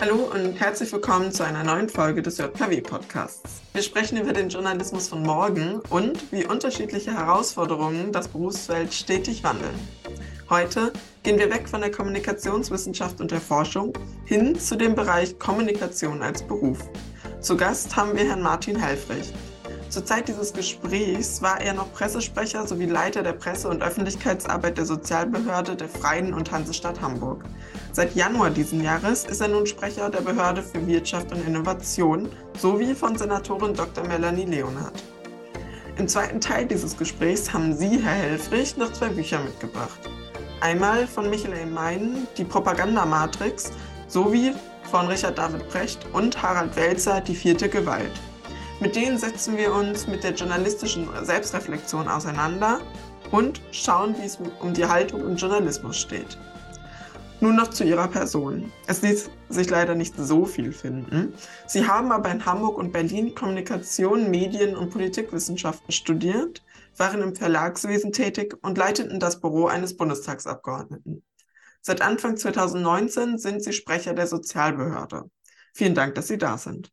Hallo und herzlich willkommen zu einer neuen Folge des JKW-Podcasts. Wir sprechen über den Journalismus von morgen und wie unterschiedliche Herausforderungen das Berufsfeld stetig wandeln. Heute gehen wir weg von der Kommunikationswissenschaft und der Forschung hin zu dem Bereich Kommunikation als Beruf. Zu Gast haben wir Herrn Martin Helfrich. Zur Zeit dieses Gesprächs war er noch Pressesprecher sowie Leiter der Presse- und Öffentlichkeitsarbeit der Sozialbehörde der Freien und Hansestadt Hamburg. Seit Januar diesen Jahres ist er nun Sprecher der Behörde für Wirtschaft und Innovation sowie von Senatorin Dr. Melanie Leonhardt. Im zweiten Teil dieses Gesprächs haben Sie, Herr Helfrich, noch zwei Bücher mitgebracht. Einmal von Michael Meinen, Die Propagandamatrix, sowie von Richard David Brecht und Harald Welzer, Die vierte Gewalt. Mit denen setzen wir uns mit der journalistischen Selbstreflexion auseinander und schauen, wie es um die Haltung im Journalismus steht. Nun noch zu Ihrer Person. Es ließ sich leider nicht so viel finden. Sie haben aber in Hamburg und Berlin Kommunikation, Medien und Politikwissenschaften studiert, waren im Verlagswesen tätig und leiteten das Büro eines Bundestagsabgeordneten. Seit Anfang 2019 sind Sie Sprecher der Sozialbehörde. Vielen Dank, dass Sie da sind.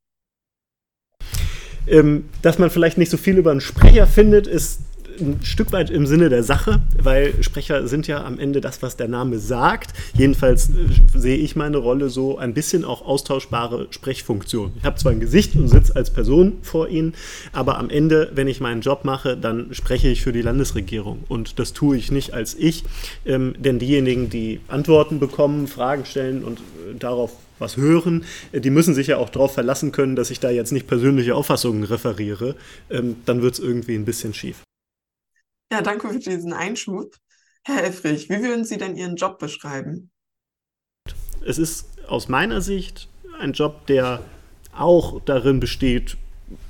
Ähm, dass man vielleicht nicht so viel über einen Sprecher findet, ist ein Stück weit im Sinne der Sache, weil Sprecher sind ja am Ende das, was der Name sagt. Jedenfalls äh, sehe ich meine Rolle so ein bisschen auch austauschbare Sprechfunktion. Ich habe zwar ein Gesicht und sitze als Person vor Ihnen, aber am Ende, wenn ich meinen Job mache, dann spreche ich für die Landesregierung. Und das tue ich nicht als ich, ähm, denn diejenigen, die Antworten bekommen, Fragen stellen und äh, darauf was hören, äh, die müssen sich ja auch darauf verlassen können, dass ich da jetzt nicht persönliche Auffassungen referiere. Ähm, dann wird es irgendwie ein bisschen schief. Ja, danke für diesen Einschub. Herr Elfrich, wie würden Sie denn Ihren Job beschreiben? Es ist aus meiner Sicht ein Job, der auch darin besteht,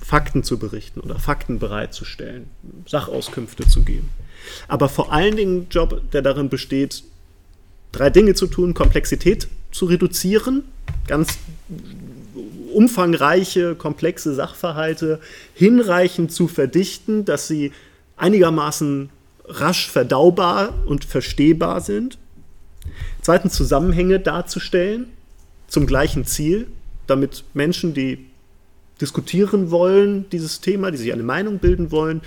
Fakten zu berichten oder Fakten bereitzustellen, Sachauskünfte zu geben. Aber vor allen Dingen ein Job, der darin besteht, drei Dinge zu tun, Komplexität zu reduzieren, ganz umfangreiche, komplexe Sachverhalte hinreichend zu verdichten, dass sie einigermaßen rasch verdaubar und verstehbar sind. Zweitens Zusammenhänge darzustellen zum gleichen Ziel, damit Menschen, die diskutieren wollen, dieses Thema, die sich eine Meinung bilden wollen,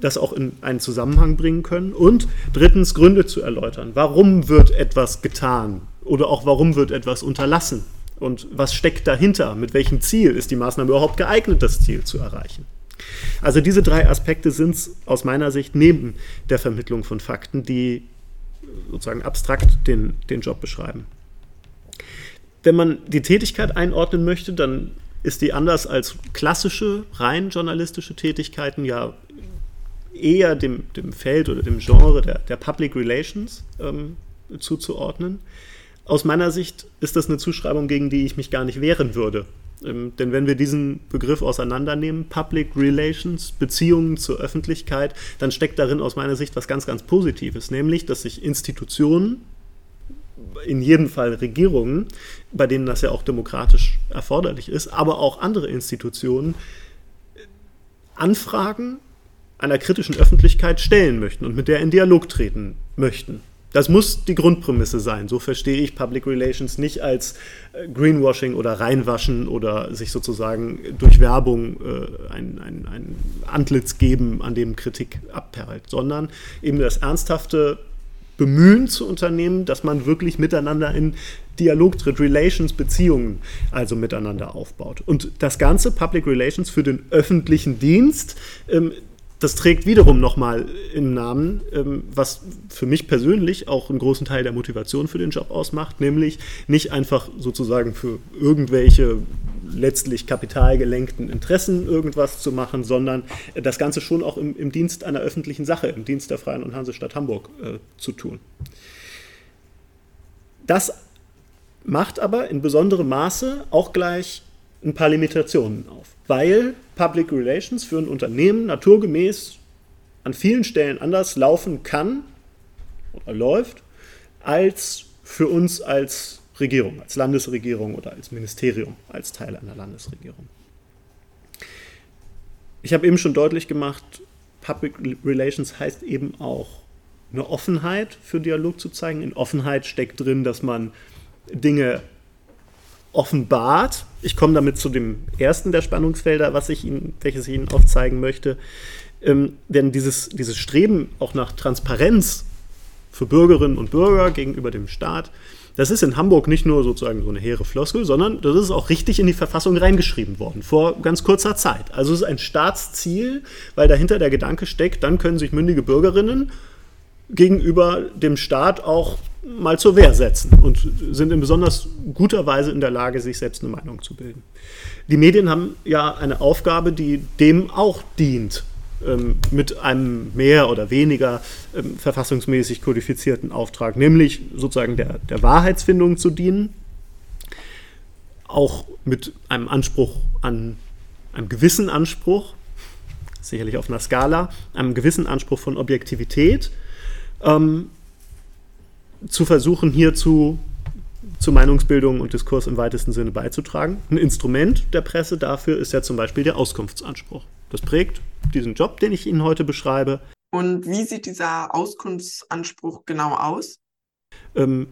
das auch in einen Zusammenhang bringen können. Und drittens Gründe zu erläutern. Warum wird etwas getan? Oder auch warum wird etwas unterlassen? Und was steckt dahinter? Mit welchem Ziel ist die Maßnahme überhaupt geeignet, das Ziel zu erreichen? Also diese drei Aspekte sind es aus meiner Sicht neben der Vermittlung von Fakten, die sozusagen abstrakt den, den Job beschreiben. Wenn man die Tätigkeit einordnen möchte, dann ist die anders als klassische, rein journalistische Tätigkeiten ja eher dem, dem Feld oder dem Genre der, der Public Relations ähm, zuzuordnen. Aus meiner Sicht ist das eine Zuschreibung, gegen die ich mich gar nicht wehren würde. Ähm, denn wenn wir diesen Begriff auseinandernehmen, Public Relations, Beziehungen zur Öffentlichkeit, dann steckt darin aus meiner Sicht was ganz, ganz Positives, nämlich, dass sich Institutionen, in jedem Fall Regierungen, bei denen das ja auch demokratisch erforderlich ist, aber auch andere Institutionen, Anfragen einer kritischen Öffentlichkeit stellen möchten und mit der in Dialog treten möchten. Das muss die Grundprämisse sein. So verstehe ich Public Relations nicht als äh, Greenwashing oder Reinwaschen oder sich sozusagen durch Werbung äh, ein, ein, ein Antlitz geben, an dem Kritik abperlt, sondern eben das ernsthafte Bemühen zu unternehmen, dass man wirklich miteinander in Dialog tritt, Relations, Beziehungen also miteinander aufbaut. Und das Ganze, Public Relations für den öffentlichen Dienst, ähm, das trägt wiederum nochmal im Namen, ähm, was für mich persönlich auch einen großen Teil der Motivation für den Job ausmacht, nämlich nicht einfach sozusagen für irgendwelche letztlich kapitalgelenkten Interessen irgendwas zu machen, sondern das Ganze schon auch im, im Dienst einer öffentlichen Sache, im Dienst der Freien und Hansestadt Hamburg äh, zu tun. Das macht aber in besonderem Maße auch gleich ein paar Limitationen auf, weil Public Relations für ein Unternehmen naturgemäß an vielen Stellen anders laufen kann oder läuft, als für uns als Regierung, als Landesregierung oder als Ministerium, als Teil einer Landesregierung. Ich habe eben schon deutlich gemacht, Public Relations heißt eben auch eine Offenheit für Dialog zu zeigen. In Offenheit steckt drin, dass man Dinge offenbart, ich komme damit zu dem ersten der Spannungsfelder, was ich Ihnen, welches ich Ihnen aufzeigen möchte, ähm, denn dieses, dieses Streben auch nach Transparenz für Bürgerinnen und Bürger gegenüber dem Staat, das ist in Hamburg nicht nur sozusagen so eine hehre Floskel, sondern das ist auch richtig in die Verfassung reingeschrieben worden, vor ganz kurzer Zeit. Also es ist ein Staatsziel, weil dahinter der Gedanke steckt, dann können sich mündige Bürgerinnen gegenüber dem Staat auch mal zur Wehr setzen und sind in besonders guter Weise in der Lage, sich selbst eine Meinung zu bilden. Die Medien haben ja eine Aufgabe, die dem auch dient ähm, mit einem mehr oder weniger ähm, verfassungsmäßig kodifizierten Auftrag, nämlich sozusagen der, der Wahrheitsfindung zu dienen, auch mit einem Anspruch an, einem gewissen Anspruch, sicherlich auf einer Skala, einem gewissen Anspruch von Objektivität, ähm, zu versuchen, hierzu zu Meinungsbildung und Diskurs im weitesten Sinne beizutragen. Ein Instrument der Presse dafür ist ja zum Beispiel der Auskunftsanspruch. Das prägt diesen Job, den ich Ihnen heute beschreibe. Und wie sieht dieser Auskunftsanspruch genau aus? Ähm,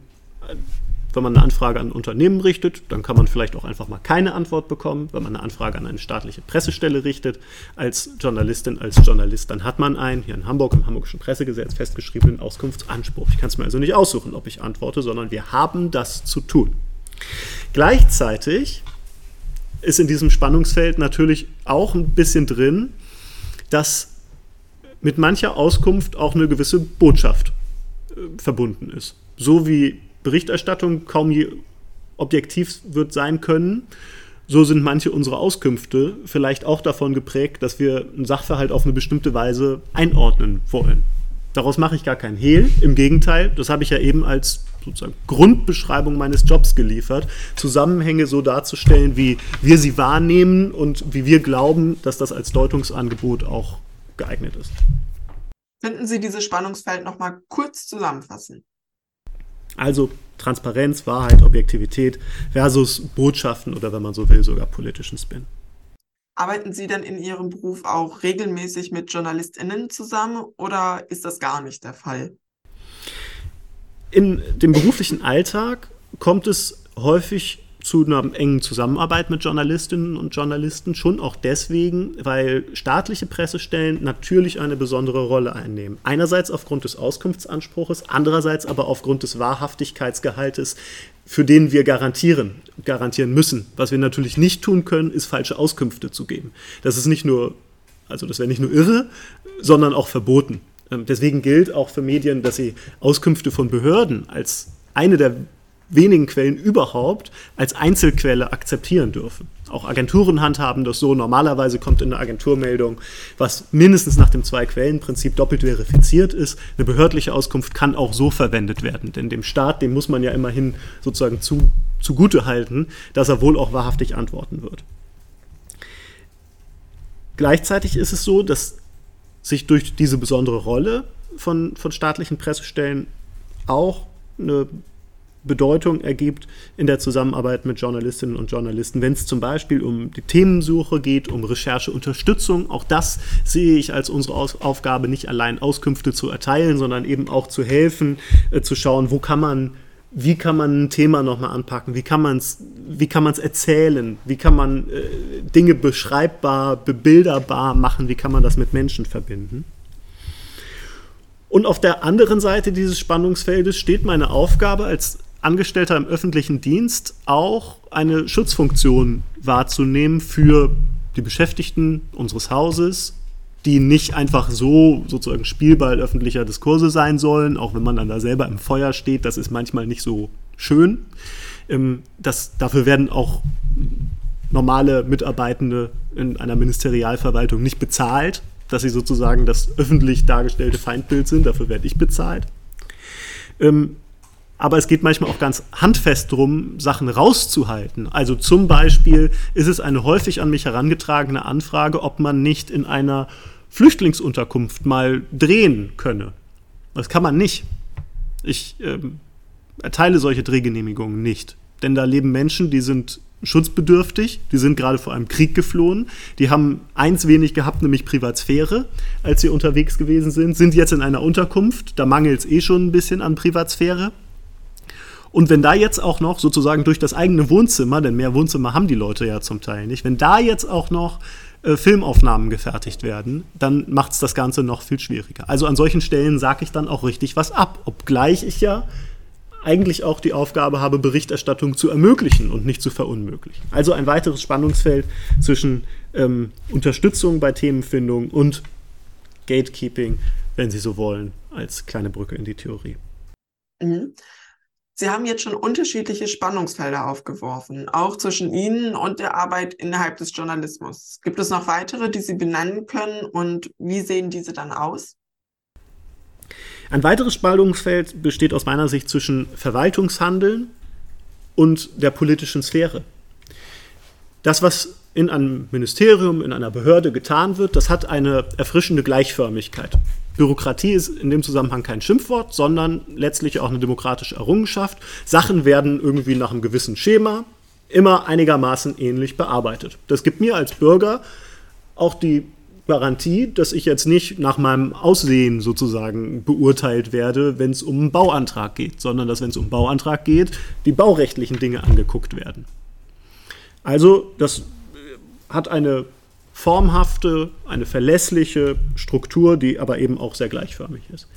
wenn man eine Anfrage an ein Unternehmen richtet, dann kann man vielleicht auch einfach mal keine Antwort bekommen. Wenn man eine Anfrage an eine staatliche Pressestelle richtet, als Journalistin, als Journalist, dann hat man einen, hier in Hamburg im Hamburgischen Pressegesetz festgeschriebenen Auskunftsanspruch. Ich kann es mir also nicht aussuchen, ob ich antworte, sondern wir haben das zu tun. Gleichzeitig ist in diesem Spannungsfeld natürlich auch ein bisschen drin, dass mit mancher Auskunft auch eine gewisse Botschaft äh, verbunden ist. So wie Berichterstattung kaum je objektiv wird sein können, so sind manche unserer Auskünfte vielleicht auch davon geprägt, dass wir einen Sachverhalt auf eine bestimmte Weise einordnen wollen. Daraus mache ich gar kein Hehl. Im Gegenteil, das habe ich ja eben als sozusagen Grundbeschreibung meines Jobs geliefert, Zusammenhänge so darzustellen, wie wir sie wahrnehmen und wie wir glauben, dass das als Deutungsangebot auch geeignet ist. Könnten Sie dieses Spannungsfeld noch mal kurz zusammenfassen? Also Transparenz, Wahrheit, Objektivität versus Botschaften oder wenn man so will, sogar politischen Spin. Arbeiten Sie denn in Ihrem Beruf auch regelmäßig mit JournalistInnen zusammen oder ist das gar nicht der Fall? In dem beruflichen Alltag kommt es häufig zu einer engen Zusammenarbeit mit Journalistinnen und Journalisten, schon auch deswegen, weil staatliche Pressestellen natürlich eine besondere Rolle einnehmen. Einerseits aufgrund des Auskunftsanspruches, andererseits aber aufgrund des Wahrhaftigkeitsgehaltes, für den wir garantieren, garantieren müssen. Was wir natürlich nicht tun können, ist falsche Auskünfte zu geben. Das ist nicht nur, also das wäre nicht nur irre, sondern auch verboten. Ähm, deswegen gilt auch für Medien, dass sie Auskünfte von Behörden als eine der wenigen Quellen überhaupt als Einzelquelle akzeptieren dürfen. Auch Agenturen handhaben das so. Normalerweise kommt in der Agenturmeldung, was mindestens nach dem Zwei-Quellen-Prinzip doppelt verifiziert ist. Eine behördliche Auskunft kann auch so verwendet werden, denn dem Staat, dem muss man ja immerhin sozusagen zu, zugute halten, dass er wohl auch wahrhaftig antworten wird. Gleichzeitig ist es so, dass sich durch diese besondere Rolle von, von staatlichen Pressestellen auch eine Bedeutung ergibt in der Zusammenarbeit mit Journalistinnen und Journalisten, wenn es zum Beispiel um die Themensuche geht, um Rechercheunterstützung. Auch das sehe ich als unsere Aus Aufgabe, nicht allein Auskünfte zu erteilen, sondern eben auch zu helfen, äh, zu schauen, wo kann man wie kann man ein Thema nochmal anpacken, wie kann man es erzählen, wie kann man äh, Dinge beschreibbar, bebilderbar machen, wie kann man das mit Menschen verbinden. Und auf der anderen Seite dieses Spannungsfeldes steht meine Aufgabe als Angestellter im öffentlichen Dienst auch eine Schutzfunktion wahrzunehmen für die Beschäftigten unseres Hauses, die nicht einfach so sozusagen Spielball öffentlicher Diskurse sein sollen, auch wenn man dann da selber im Feuer steht, das ist manchmal nicht so schön. Ähm, das, dafür werden auch normale Mitarbeitende in einer Ministerialverwaltung nicht bezahlt, dass sie sozusagen das öffentlich dargestellte Feindbild sind, dafür werde ich bezahlt. Ähm, aber es geht manchmal auch ganz handfest darum, Sachen rauszuhalten. Also zum Beispiel ist es eine häufig an mich herangetragene Anfrage, ob man nicht in einer Flüchtlingsunterkunft mal drehen könne. Das kann man nicht. Ich ähm, erteile solche Drehgenehmigungen nicht. Denn da leben Menschen, die sind schutzbedürftig, die sind gerade vor einem Krieg geflohen, die haben eins wenig gehabt, nämlich Privatsphäre, als sie unterwegs gewesen sind, sind jetzt in einer Unterkunft, da mangelt es eh schon ein bisschen an Privatsphäre Und wenn da jetzt auch noch sozusagen durch das eigene Wohnzimmer, denn mehr Wohnzimmer haben die Leute ja zum Teil nicht, wenn da jetzt auch noch äh, Filmaufnahmen gefertigt werden, dann macht es das Ganze noch viel schwieriger. Also an solchen Stellen sage ich dann auch richtig was ab, obgleich ich ja eigentlich auch die Aufgabe habe, Berichterstattung zu ermöglichen und nicht zu verunmöglichen. Also ein weiteres Spannungsfeld zwischen ähm, Unterstützung bei Themenfindung und Gatekeeping, wenn Sie so wollen, als kleine Brücke in die Theorie. Mhm. Sie haben jetzt schon unterschiedliche Spannungsfelder aufgeworfen, auch zwischen Ihnen und der Arbeit innerhalb des Journalismus. Gibt es noch weitere, die Sie benennen können und wie sehen diese dann aus? Ein weiteres Spannungsfeld besteht aus meiner Sicht zwischen Verwaltungshandeln und der politischen Sphäre. Das, was in einem Ministerium, in einer Behörde getan wird, das hat eine erfrischende Gleichförmigkeit. Bürokratie ist in dem Zusammenhang kein Schimpfwort, sondern letztlich auch eine demokratische Errungenschaft. Sachen werden irgendwie nach einem gewissen Schema immer einigermaßen ähnlich bearbeitet. Das gibt mir als Bürger auch die Garantie, dass ich jetzt nicht nach meinem Aussehen sozusagen beurteilt werde, wenn es um einen Bauantrag geht, sondern dass, wenn es um einen Bauantrag geht, die baurechtlichen Dinge angeguckt werden. Also, das hat eine formhafte, eine verlässliche Struktur, die aber eben auch sehr gleichförmig ist.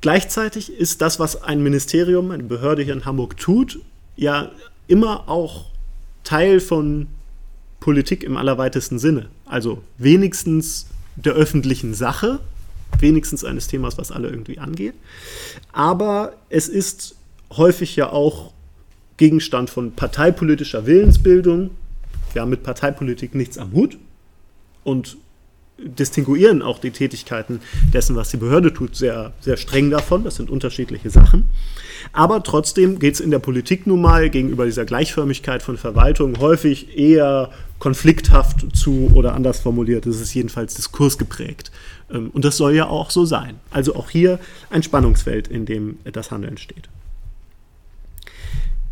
Gleichzeitig ist das, was ein Ministerium, eine Behörde hier in Hamburg tut, ja immer auch Teil von Politik im allerweitesten Sinne. Also wenigstens der öffentlichen Sache, wenigstens eines Themas, was alle irgendwie angeht. Aber es ist häufig ja auch Gegenstand von parteipolitischer Willensbildung. Wir haben mit Parteipolitik nichts am Hut und distinguieren auch die Tätigkeiten dessen, was die Behörde tut, sehr, sehr streng davon. Das sind unterschiedliche Sachen. Aber trotzdem geht es in der Politik nun mal gegenüber dieser Gleichförmigkeit von Verwaltung häufig eher konflikthaft zu oder anders formuliert. Es ist jedenfalls diskursgeprägt. Ähm, und das soll ja auch so sein. Also auch hier ein Spannungsfeld, in dem das Handeln steht.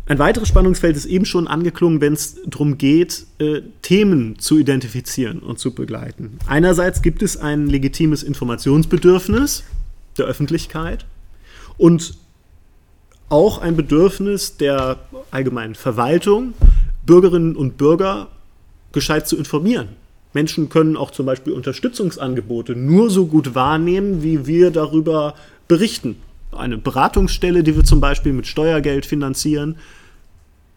Ein weiteres Spannungsfeld ist eben schon angeklungen, wenn es darum geht, äh, Themen zu identifizieren und zu begleiten. Einerseits gibt es ein legitimes Informationsbedürfnis der Öffentlichkeit und auch ein Bedürfnis der allgemeinen Verwaltung, Bürgerinnen und Bürger gescheit zu informieren. Menschen können auch zum Beispiel Unterstützungsangebote nur so gut wahrnehmen, wie wir darüber berichten. Eine Beratungsstelle, die wir zum Beispiel mit Steuergeld finanzieren,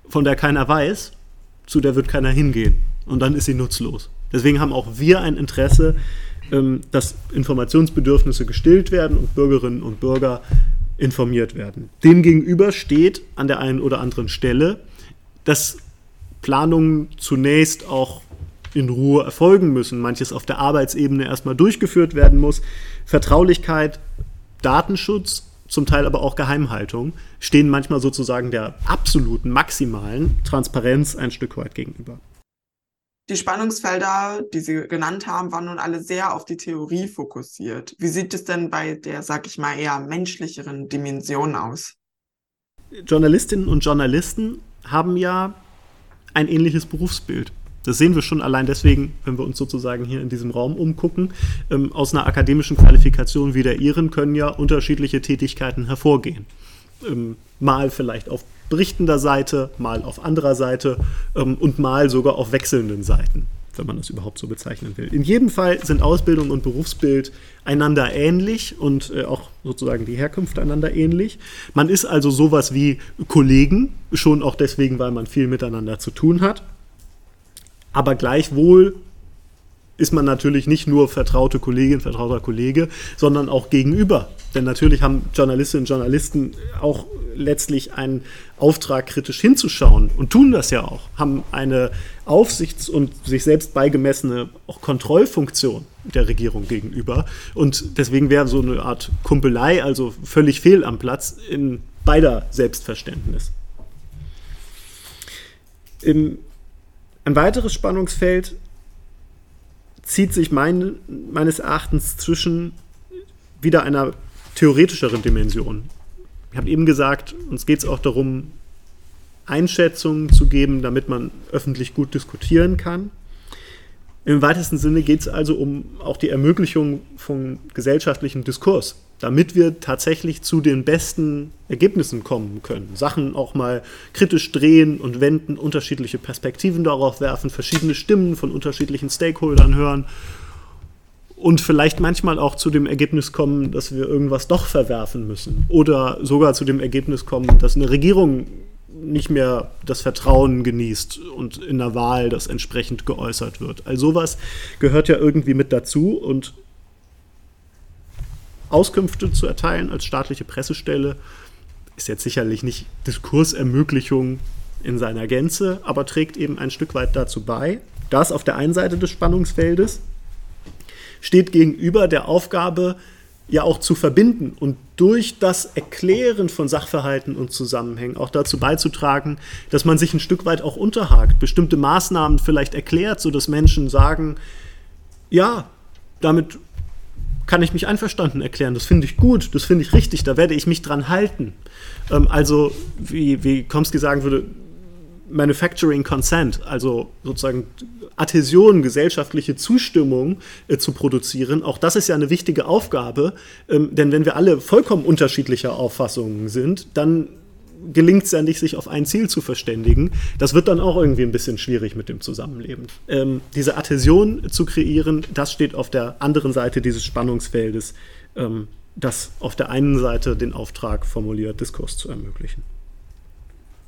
von der keiner weiß, zu der wird keiner hingehen. Und dann ist sie nutzlos. Deswegen haben auch wir ein Interesse, ähm, dass Informationsbedürfnisse gestillt werden und Bürgerinnen und Bürger informiert werden. Demgegenüber steht an der einen oder anderen Stelle, dass Planungen zunächst auch in Ruhe erfolgen müssen, manches auf der Arbeitsebene erstmal durchgeführt werden muss. Vertraulichkeit, Datenschutz zum Teil aber auch Geheimhaltung, stehen manchmal sozusagen der absoluten, maximalen Transparenz ein Stück weit gegenüber. Die Spannungsfelder, die Sie genannt haben, waren nun alle sehr auf die Theorie fokussiert. Wie sieht es denn bei der, sag ich mal, eher menschlicheren Dimension aus? Journalistinnen und Journalisten haben ja ein ähnliches Berufsbild. Das sehen wir schon allein deswegen, wenn wir uns sozusagen hier in diesem Raum umgucken. Ähm, aus einer akademischen Qualifikation wie der Ihren können ja unterschiedliche Tätigkeiten hervorgehen. Ähm, mal vielleicht auf berichtender Seite, mal auf anderer Seite ähm, und mal sogar auf wechselnden Seiten, wenn man das überhaupt so bezeichnen will. In jedem Fall sind Ausbildung und Berufsbild einander ähnlich und äh, auch sozusagen die Herkunft einander ähnlich. Man ist also sowas wie Kollegen, schon auch deswegen, weil man viel miteinander zu tun hat. Aber gleichwohl ist man natürlich nicht nur vertraute Kollegin, vertrauter Kollege, sondern auch gegenüber. Denn natürlich haben Journalistinnen und Journalisten auch letztlich einen Auftrag, kritisch hinzuschauen und tun das ja auch, haben eine Aufsichts- und sich selbst beigemessene auch Kontrollfunktion der Regierung gegenüber. Und deswegen wäre so eine Art Kumpelei also völlig fehl am Platz in beider Selbstverständnis. Im ein weiteres Spannungsfeld zieht sich mein, meines Erachtens zwischen wieder einer theoretischeren Dimension. Ich habe eben gesagt, uns geht es auch darum, Einschätzungen zu geben, damit man öffentlich gut diskutieren kann. Im weitesten Sinne geht es also um auch die Ermöglichung von gesellschaftlichem Diskurs, damit wir tatsächlich zu den besten Ergebnissen kommen können. Sachen auch mal kritisch drehen und wenden, unterschiedliche Perspektiven darauf werfen, verschiedene Stimmen von unterschiedlichen Stakeholdern hören und vielleicht manchmal auch zu dem Ergebnis kommen, dass wir irgendwas doch verwerfen müssen oder sogar zu dem Ergebnis kommen, dass eine Regierung nicht mehr das Vertrauen genießt und in der Wahl das entsprechend geäußert wird. All sowas gehört ja irgendwie mit dazu und Auskünfte zu erteilen als staatliche Pressestelle ist jetzt sicherlich nicht Diskursermöglichung in seiner Gänze, aber trägt eben ein Stück weit dazu bei. Das auf der einen Seite des Spannungsfeldes steht gegenüber der Aufgabe, ja auch zu verbinden und durch das Erklären von Sachverhalten und Zusammenhängen auch dazu beizutragen, dass man sich ein Stück weit auch unterhakt, bestimmte Maßnahmen vielleicht erklärt, sodass Menschen sagen, ja, damit kann ich mich einverstanden erklären, das finde ich gut, das finde ich richtig, da werde ich mich dran halten. Ähm, also, wie, wie Komsky sagen würde, Manufacturing Consent, also sozusagen Adhäsion, gesellschaftliche Zustimmung äh, zu produzieren. Auch das ist ja eine wichtige Aufgabe, ähm, denn wenn wir alle vollkommen unterschiedlicher Auffassungen sind, dann gelingt es ja nicht, sich auf ein Ziel zu verständigen. Das wird dann auch irgendwie ein bisschen schwierig mit dem Zusammenleben. Ähm, diese Adhäsion zu kreieren, das steht auf der anderen Seite dieses Spannungsfeldes, ähm, das auf der einen Seite den Auftrag formuliert, Diskurs zu ermöglichen.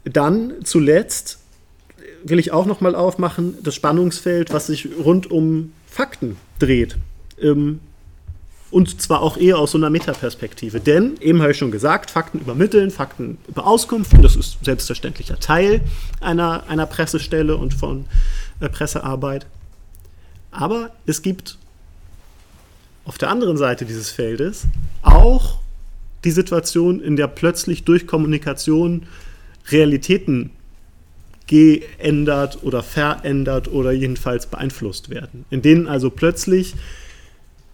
Dann zuletzt will ich auch noch mal aufmachen, das Spannungsfeld, was sich rund um Fakten dreht. Ähm, und zwar auch eher aus so einer Metaperspektive. Denn, eben habe ich schon gesagt, Fakten übermitteln, Fakten beauskunften, das ist selbstverständlicher Teil einer, einer Pressestelle und von äh, Pressearbeit. Aber es gibt auf der anderen Seite dieses Feldes auch die Situation, in der plötzlich durch Kommunikation Realitäten geändert oder verändert oder jedenfalls beeinflusst werden. In denen also plötzlich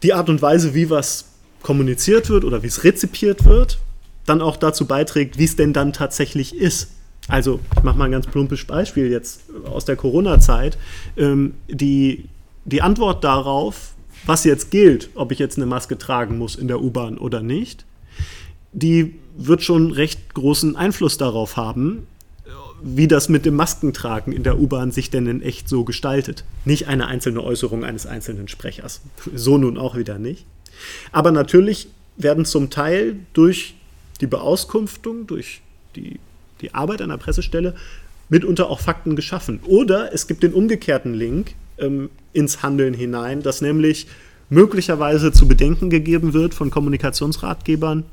die Art und Weise, wie was kommuniziert wird oder wie es rezipiert wird, dann auch dazu beiträgt, wie es denn dann tatsächlich ist. Also, ich mache mal ein ganz plumpes Beispiel jetzt aus der Corona-Zeit. Ähm, die, die Antwort darauf, was jetzt gilt, ob ich jetzt eine Maske tragen muss in der U-Bahn oder nicht, die wird schon recht großen Einfluss darauf haben, wie das mit dem Maskentragen in der U-Bahn sich denn in echt so gestaltet. Nicht eine einzelne Äußerung eines einzelnen Sprechers. So nun auch wieder nicht. Aber natürlich werden zum Teil durch die Beauskunftung, durch die, die Arbeit einer Pressestelle mitunter auch Fakten geschaffen. Oder es gibt den umgekehrten Link ähm, ins Handeln hinein, dass nämlich möglicherweise zu bedenken gegeben wird von Kommunikationsratgebern,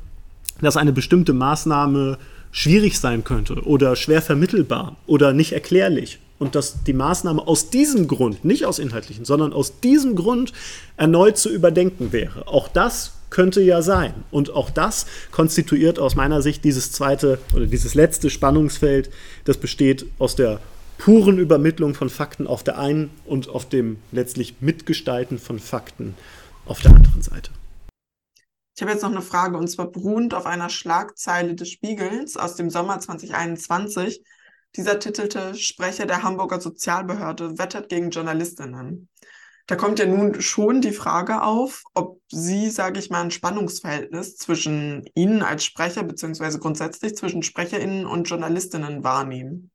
dass eine bestimmte Maßnahme schwierig sein könnte oder schwer vermittelbar oder nicht erklärlich und dass die Maßnahme aus diesem Grund, nicht aus inhaltlichen, sondern aus diesem Grund erneut zu überdenken wäre. Auch das könnte ja sein. Und auch das konstituiert aus meiner Sicht dieses zweite oder dieses letzte Spannungsfeld, das besteht aus der puren Übermittlung von Fakten auf der einen und auf dem letztlich Mitgestalten von Fakten auf der anderen Seite. Ich habe jetzt noch eine Frage und zwar beruhend auf einer Schlagzeile des Spiegels aus dem Sommer 2021. Dieser titelte Sprecher der Hamburger Sozialbehörde wettert gegen Journalistinnen. Da kommt ja nun schon die Frage auf, ob Sie, sage ich mal, ein Spannungsverhältnis zwischen Ihnen als Sprecher beziehungsweise grundsätzlich zwischen Sprecherinnen und Journalistinnen wahrnehmen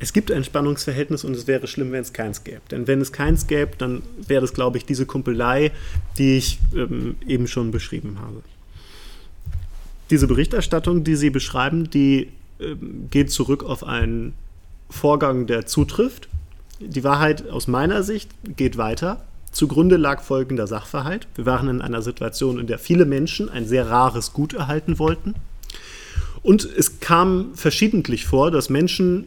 es gibt ein Spannungsverhältnis und es wäre schlimm, wenn es keins gäbe. Denn wenn es keins gäbe, dann wäre das, glaube ich, diese Kumpelei, die ich ähm, eben schon beschrieben habe. Diese Berichterstattung, die Sie beschreiben, die ähm, geht zurück auf einen Vorgang, der zutrifft. Die Wahrheit aus meiner Sicht geht weiter. Zugrunde lag folgender Sachverhalt. Wir waren in einer Situation, in der viele Menschen ein sehr rares Gut erhalten wollten. Und es kam verschiedentlich vor, dass Menschen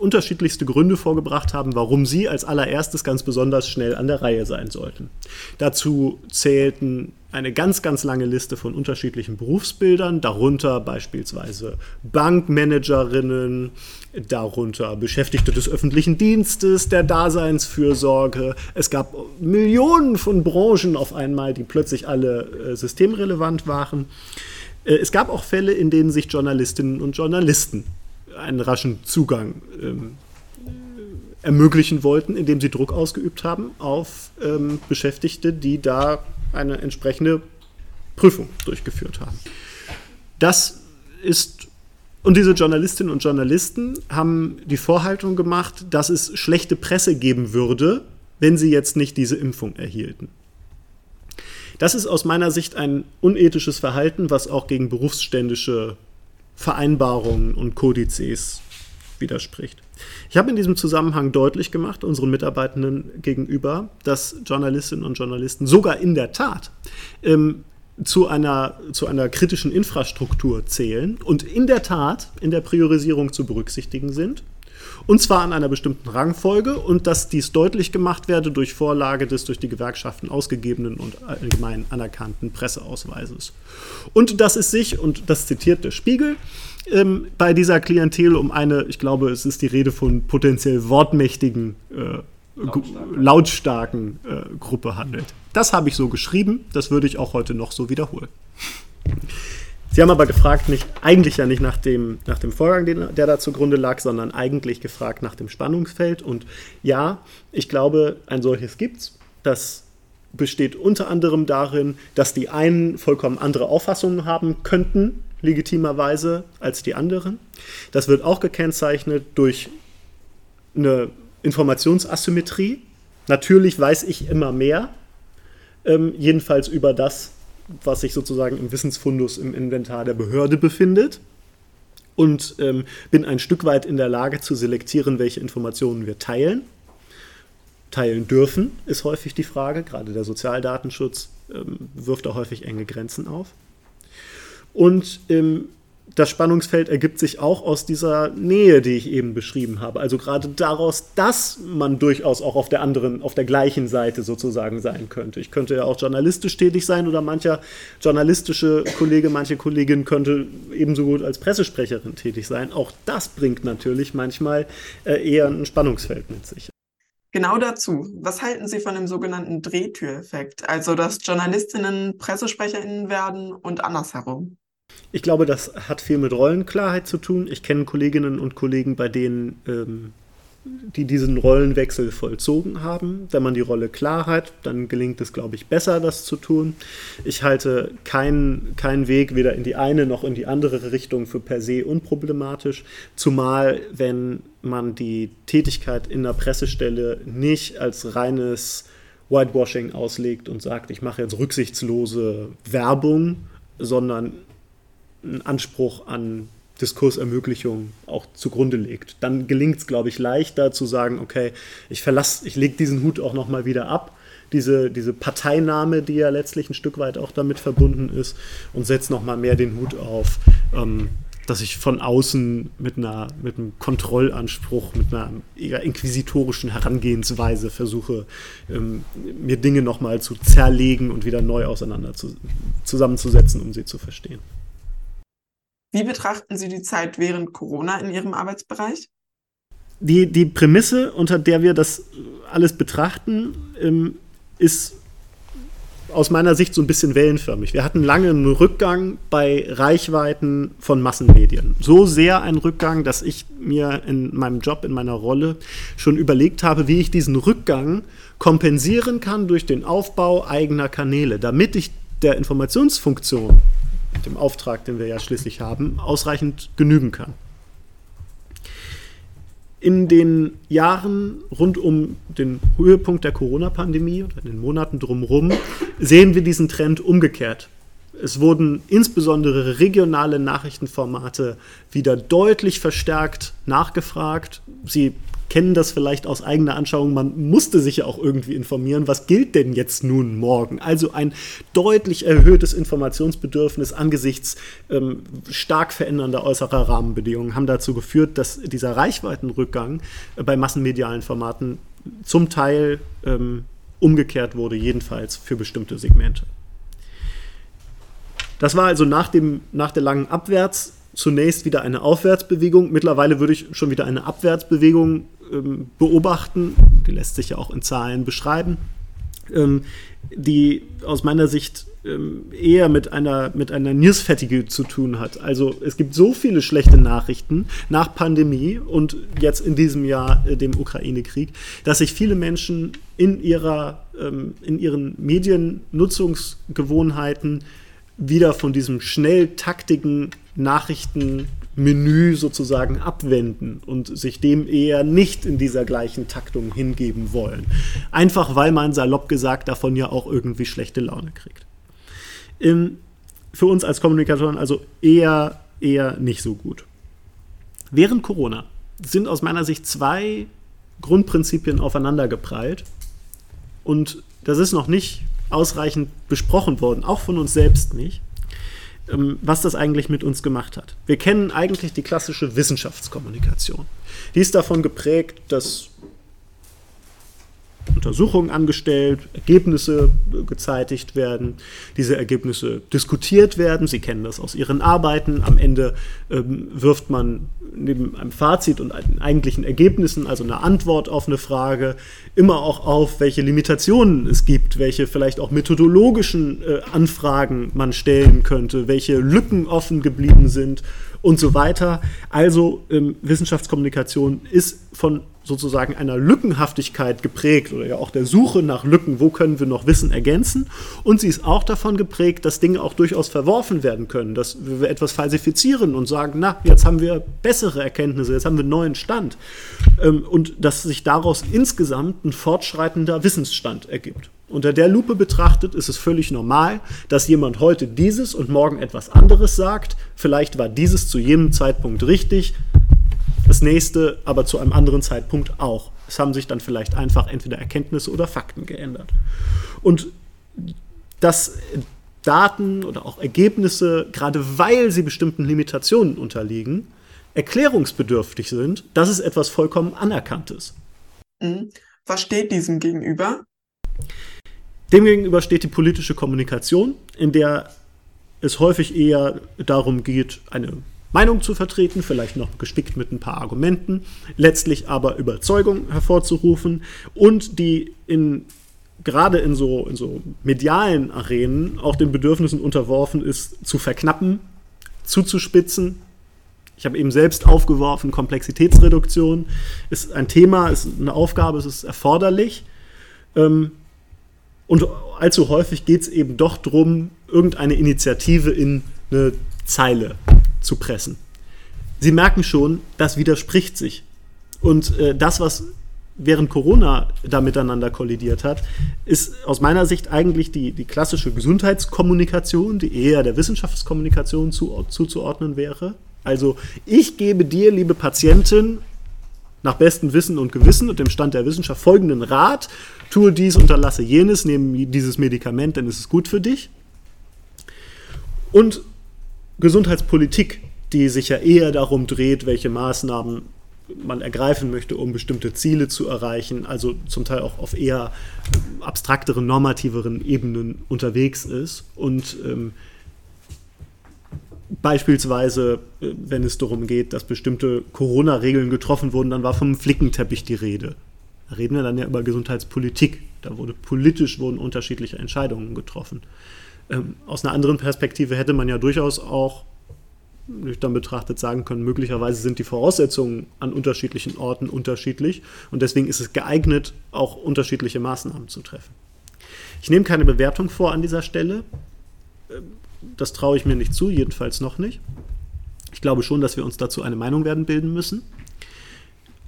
unterschiedlichste Gründe vorgebracht haben, warum sie als allererstes ganz besonders schnell an der Reihe sein sollten. Dazu zählten eine ganz, ganz lange Liste von unterschiedlichen Berufsbildern, darunter beispielsweise Bankmanagerinnen, darunter Beschäftigte des öffentlichen Dienstes, der Daseinsfürsorge. Es gab Millionen von Branchen auf einmal, die plötzlich alle äh, systemrelevant waren. Äh, es gab auch Fälle, in denen sich Journalistinnen und Journalisten einen raschen Zugang ähm, ermöglichen wollten, indem sie Druck ausgeübt haben auf ähm, Beschäftigte, die da eine entsprechende Prüfung durchgeführt haben. Das ist, und diese Journalistinnen und Journalisten haben die Vorhaltung gemacht, dass es schlechte Presse geben würde, wenn sie jetzt nicht diese Impfung erhielten. Das ist aus meiner Sicht ein unethisches Verhalten, was auch gegen berufsständische Vereinbarungen und Kodizes widerspricht. Ich habe in diesem Zusammenhang deutlich gemacht, unseren Mitarbeitenden gegenüber, dass Journalistinnen und Journalisten sogar in der Tat ähm, zu einer, zu einer kritischen Infrastruktur zählen und in der Tat in der Priorisierung zu berücksichtigen sind. Und zwar an einer bestimmten Rangfolge und dass dies deutlich gemacht werde durch Vorlage des durch die Gewerkschaften ausgegebenen und allgemein anerkannten Presseausweises. Und dass es sich, und das zitiert der Spiegel, ähm, bei dieser Klientel um eine, ich glaube, es ist die Rede von potenziell wortmächtigen, äh, lautstarken, lautstarken äh, Gruppe handelt. Das habe ich so geschrieben, das würde ich auch heute noch so wiederholen. Sie haben aber gefragt, nicht, eigentlich ja nicht nach dem, nach dem Vorgang, den, der da zugrunde lag, sondern eigentlich gefragt nach dem Spannungsfeld. Und ja, ich glaube, ein solches gibt's. Das besteht unter anderem darin, dass die einen vollkommen andere Auffassungen haben könnten legitimerweise als die anderen. Das wird auch gekennzeichnet durch eine Informationsasymmetrie. Natürlich weiß ich immer mehr, ähm, jedenfalls über das, was sich sozusagen im Wissensfundus im Inventar der Behörde befindet. Und ähm, bin ein Stück weit in der Lage zu selektieren, welche Informationen wir teilen. Teilen dürfen, ist häufig die Frage. Gerade der Sozialdatenschutz ähm, wirft da häufig enge Grenzen auf. Und ähm, das Spannungsfeld ergibt sich auch aus dieser Nähe, die ich eben beschrieben habe. Also gerade daraus, dass man durchaus auch auf der anderen, auf der gleichen Seite sozusagen sein könnte. Ich könnte ja auch journalistisch tätig sein oder mancher journalistische Kollege, manche Kollegin könnte ebenso gut als Pressesprecherin tätig sein. Auch das bringt natürlich manchmal äh, eher ein Spannungsfeld mit sich. Genau dazu. Was halten Sie von dem sogenannten Drehtüreffekt? Also, dass Journalistinnen Pressesprecherinnen werden und andersherum? Ich glaube, das hat viel mit Rollenklarheit zu tun. Ich kenne Kolleginnen und Kollegen, bei denen, ähm, die diesen Rollenwechsel vollzogen haben. Wenn man die Rolle klar hat, dann gelingt es, glaube ich, besser, das zu tun. Ich halte keinen kein Weg weder in die eine noch in die andere Richtung für per se unproblematisch, zumal wenn man die Tätigkeit in der Pressestelle nicht als reines Whitewashing auslegt und sagt, ich mache jetzt rücksichtslose Werbung, sondern einen Anspruch an Diskursermöglichung auch zugrunde legt. Dann gelingt es, glaube ich, leichter zu sagen, okay, ich verlasse, ich lege diesen Hut auch nochmal wieder ab, diese, diese Parteinahme, die ja letztlich ein Stück weit auch damit verbunden ist, und setze nochmal mehr den Hut auf, ähm, dass ich von außen mit, einer, mit einem Kontrollanspruch, mit einer eher inquisitorischen Herangehensweise versuche, ähm, mir Dinge nochmal zu zerlegen und wieder neu auseinander zu, zusammenzusetzen, um sie zu verstehen. Wie betrachten Sie die Zeit während Corona in Ihrem Arbeitsbereich? Die, die Prämisse, unter der wir das alles betrachten, ähm, ist aus meiner Sicht so ein bisschen wellenförmig. Wir hatten lange einen Rückgang bei Reichweiten von Massenmedien. So sehr ein Rückgang, dass ich mir in meinem Job, in meiner Rolle schon überlegt habe, wie ich diesen Rückgang kompensieren kann durch den Aufbau eigener Kanäle, damit ich der Informationsfunktion dem Auftrag, den wir ja schließlich haben, ausreichend genügen kann. In den Jahren rund um den Höhepunkt der Corona-Pandemie oder in den Monaten drumherum sehen wir diesen Trend umgekehrt. Es wurden insbesondere regionale Nachrichtenformate wieder deutlich verstärkt nachgefragt. Sie kennen das vielleicht aus eigener Anschauung, man musste sich ja auch irgendwie informieren, was gilt denn jetzt nun morgen? Also ein deutlich erhöhtes Informationsbedürfnis angesichts ähm, stark verändernder äußerer Rahmenbedingungen haben dazu geführt, dass dieser Reichweitenrückgang äh, bei massenmedialen Formaten zum Teil ähm, umgekehrt wurde, jedenfalls für bestimmte Segmente. Das war also nach, dem, nach der langen Abwärts zunächst wieder eine Aufwärtsbewegung. Mittlerweile würde ich schon wieder eine Abwärtsbewegung ähm, beobachten. Die lässt sich ja auch in Zahlen beschreiben. Ähm, die aus meiner Sicht ähm, eher mit einer, mit einer Newsfatigue zu tun hat. Also es gibt so viele schlechte Nachrichten nach Pandemie und jetzt in diesem Jahr äh, dem Ukraine-Krieg, dass sich viele Menschen in, ihrer, ähm, in ihren Mediennutzungsgewohnheiten wieder von diesem schnell taktigen Nachrichten Menü sozusagen abwenden und sich dem eher nicht in dieser gleichen Taktung hingeben wollen. Einfach weil man salopp gesagt davon ja auch irgendwie schlechte Laune kriegt. In, für uns als Kommunikatoren also eher, eher nicht so gut. Während Corona sind aus meiner Sicht zwei Grundprinzipien aufeinandergeprallt und das ist noch nicht ausreichend besprochen worden, auch von uns selbst nicht. Ähm, was das eigentlich mit uns gemacht hat. Wir kennen eigentlich die klassische Wissenschaftskommunikation. Die ist davon geprägt, dass Untersuchungen angestellt, Ergebnisse gezeitigt werden, diese Ergebnisse diskutiert werden. Sie kennen das aus Ihren Arbeiten. Am Ende ähm, wirft man neben einem Fazit und eigentlichen Ergebnissen, also eine Antwort auf eine Frage, immer auch auf, welche Limitationen es gibt, welche vielleicht auch methodologischen äh, Anfragen man stellen könnte, welche Lücken offen geblieben sind und so weiter. Also ähm, Wissenschaftskommunikation ist von sozusagen einer Lückenhaftigkeit geprägt oder ja auch der Suche nach Lücken, wo können wir noch Wissen ergänzen. Und sie ist auch davon geprägt, dass Dinge auch durchaus verworfen werden können, dass wir etwas falsifizieren und sagen, na, jetzt haben wir bessere Erkenntnisse, jetzt haben wir einen neuen Stand. Ähm, und dass sich daraus insgesamt ein fortschreitender Wissensstand ergibt. Unter der Lupe betrachtet ist es völlig normal, dass jemand heute dieses und morgen etwas anderes sagt. Vielleicht war dieses zu jenem Zeitpunkt richtig, das nächste aber zu einem anderen Zeitpunkt auch. Es haben sich dann vielleicht einfach entweder Erkenntnisse oder Fakten geändert. Und dass Daten oder auch Ergebnisse, gerade weil sie bestimmten Limitationen unterliegen, erklärungsbedürftig sind, das ist etwas vollkommen Anerkanntes. Mhm. Was steht diesem gegenüber? Demgegenüber steht die politische Kommunikation, in der es häufig eher darum geht, eine Meinung zu vertreten, vielleicht noch gespickt mit ein paar Argumenten, letztlich aber Überzeugung hervorzurufen und die in gerade in so, in so medialen Arenen auch den Bedürfnissen unterworfen ist, zu verknappen, zuzuspitzen. Ich habe eben selbst aufgeworfen, Komplexitätsreduktion ist ein Thema, ist eine Aufgabe, es ist erforderlich. Ähm, und allzu häufig geht es eben doch darum, irgendeine Initiative in eine Zeile zu pressen. Sie merken schon, das widerspricht sich. Und äh, das, was während Corona da miteinander kollidiert hat, ist aus meiner Sicht eigentlich die, die klassische Gesundheitskommunikation, die eher der Wissenschaftskommunikation zu, zuzuordnen wäre. Also ich gebe dir, liebe Patientin, nach bestem Wissen und Gewissen und dem Stand der Wissenschaft folgenden Rat, tue dies, unterlasse jenes, nehme dieses Medikament, denn es ist gut für dich. Und Gesundheitspolitik, die sich ja eher darum dreht, welche Maßnahmen man ergreifen möchte, um bestimmte Ziele zu erreichen, also zum Teil auch auf eher abstrakteren, normativeren Ebenen unterwegs ist. Und ähm, beispielsweise, äh, wenn es darum geht, dass bestimmte Corona-Regeln getroffen wurden, dann war vom Flickenteppich die Rede. Da reden wir dann ja über Gesundheitspolitik. Da wurde politisch wurden unterschiedliche Entscheidungen getroffen. Ähm, aus einer anderen Perspektive hätte man ja durchaus auch nüchtern betrachtet sagen können, möglicherweise sind die Voraussetzungen an unterschiedlichen Orten unterschiedlich und deswegen ist es geeignet, auch unterschiedliche Maßnahmen zu treffen. Ich nehme keine Bewertung vor an dieser Stelle. Ähm, das traue ich mir nicht zu, jedenfalls noch nicht. Ich glaube schon, dass wir uns dazu eine Meinung werden bilden müssen.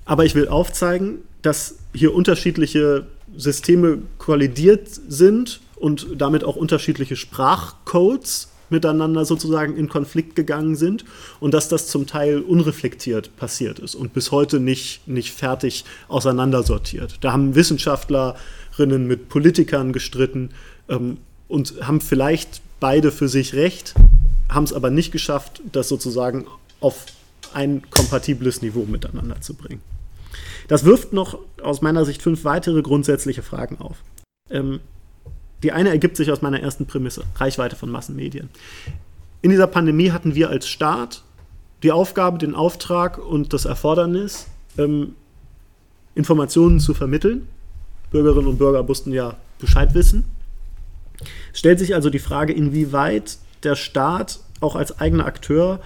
Aber ich will aufzeigen, dass hier unterschiedliche Systeme kollidiert sind und damit auch unterschiedliche Sprachcodes miteinander sozusagen in Konflikt gegangen sind und dass das zum Teil unreflektiert passiert ist und bis heute nicht, nicht fertig auseinandersortiert. Da haben Wissenschaftlerinnen mit Politikern gestritten ähm, und haben vielleicht beide für sich recht, haben es aber nicht geschafft, das sozusagen auf ein kompatibles Niveau miteinander zu bringen. Das wirft noch aus meiner Sicht fünf weitere grundsätzliche Fragen auf. Ähm, die eine ergibt sich aus meiner ersten Prämisse, Reichweite von Massenmedien. In dieser Pandemie hatten wir als Staat die Aufgabe, den Auftrag und das Erfordernis, ähm, Informationen zu vermitteln. Bürgerinnen und Bürger mussten ja Bescheid wissen. Es stellt sich also die Frage, inwieweit der Staat auch als eigener Akteur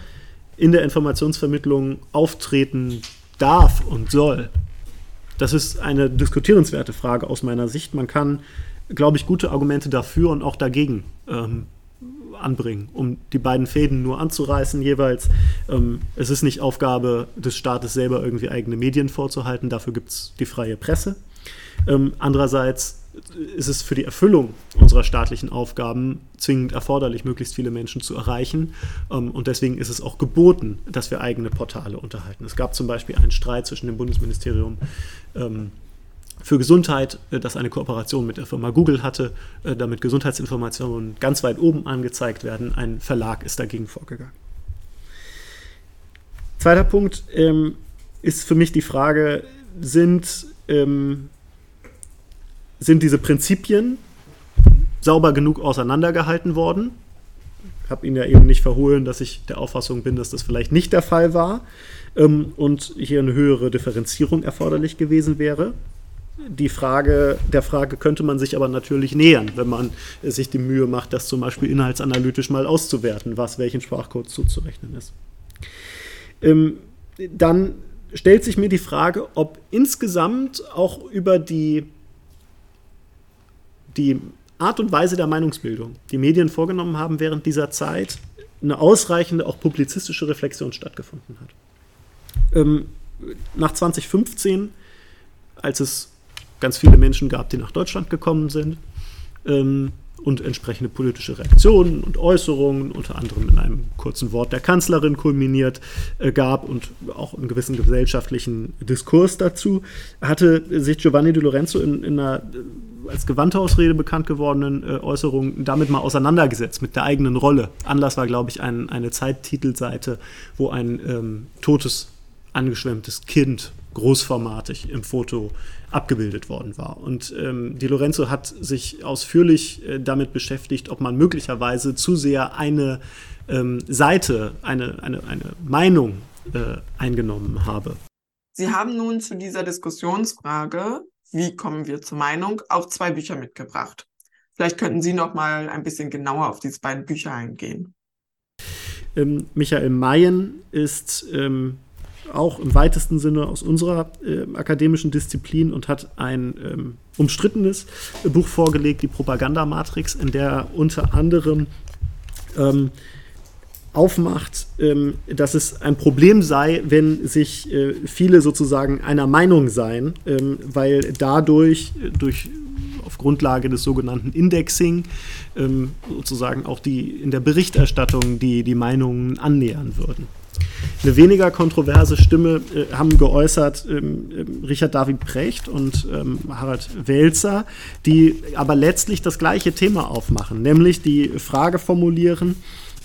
in der Informationsvermittlung auftreten darf und soll. Das ist eine diskutierenswerte Frage aus meiner Sicht. Man kann, glaube ich, gute Argumente dafür und auch dagegen ähm, anbringen, um die beiden Fäden nur anzureißen jeweils. Ähm, es ist nicht Aufgabe des Staates selber irgendwie eigene Medien vorzuhalten, dafür gibt es die freie Presse. Ähm, andererseits ist es für die Erfüllung unserer staatlichen Aufgaben zwingend erforderlich, möglichst viele Menschen zu erreichen. Ähm, und deswegen ist es auch geboten, dass wir eigene Portale unterhalten. Es gab zum Beispiel einen Streit zwischen dem Bundesministerium ähm, für Gesundheit, äh, das eine Kooperation mit der Firma Google hatte, äh, damit Gesundheitsinformationen ganz weit oben angezeigt werden. Ein Verlag ist dagegen vorgegangen. Zweiter Punkt ähm, ist für mich die Frage, sind ähm, sind diese Prinzipien sauber genug auseinandergehalten worden. Ich habe Ihnen ja eben nicht verhohlen, dass ich der Auffassung bin, dass das vielleicht nicht der Fall war ähm, und hier eine höhere Differenzierung erforderlich gewesen wäre. Die Frage, der Frage könnte man sich aber natürlich nähern, wenn man sich die Mühe macht, das zum Beispiel inhaltsanalytisch mal auszuwerten, was welchen Sprachcode zuzurechnen ist. Ähm, dann stellt sich mir die Frage, ob insgesamt auch über die die Art und Weise der Meinungsbildung, die Medien vorgenommen haben während dieser Zeit, eine ausreichende, auch publizistische Reflexion stattgefunden hat. Ähm, nach 2015, als es ganz viele Menschen gab, die nach Deutschland gekommen sind, ähm, und entsprechende politische Reaktionen und Äußerungen, unter anderem in einem kurzen Wort der Kanzlerin kulminiert, äh, gab und auch einen gewissen gesellschaftlichen Diskurs dazu, hatte sich Giovanni Di Lorenzo in, in einer äh, als Gewandhausrede bekannt gewordenen äh, Äußerung damit mal auseinandergesetzt, mit der eigenen Rolle. Anlass war, glaube ich, ein, eine Zeittitelseite, wo ein ähm, totes, angeschwemmtes Kind großformatig im Foto abgebildet worden war. Und ähm, Di Lorenzo hat sich ausführlich äh, damit beschäftigt, ob man möglicherweise zu sehr eine ähm, Seite, eine, eine, eine Meinung äh, eingenommen habe. Sie haben nun zu dieser Diskussionsfrage, wie kommen wir zur Meinung, auch zwei Bücher mitgebracht. Vielleicht könnten Sie noch mal ein bisschen genauer auf diese beiden Bücher eingehen. Ähm, Michael Mayen ist ähm, auch im weitesten Sinne aus unserer äh, akademischen Disziplin und hat ein ähm, umstrittenes Buch vorgelegt, die Propagandamatrix, in der unter anderem ähm, aufmacht, ähm, dass es ein Problem sei, wenn sich äh, viele sozusagen einer Meinung seien, ähm, weil dadurch, äh, durch auf Grundlage des sogenannten Indexing ähm, sozusagen auch die in der Berichterstattung die, die Meinungen annähern würden. Eine weniger kontroverse Stimme äh, haben geäußert ähm, ähm, Richard David Precht und ähm, Harald Welzer, die aber letztlich das gleiche Thema aufmachen, nämlich die Frage formulieren,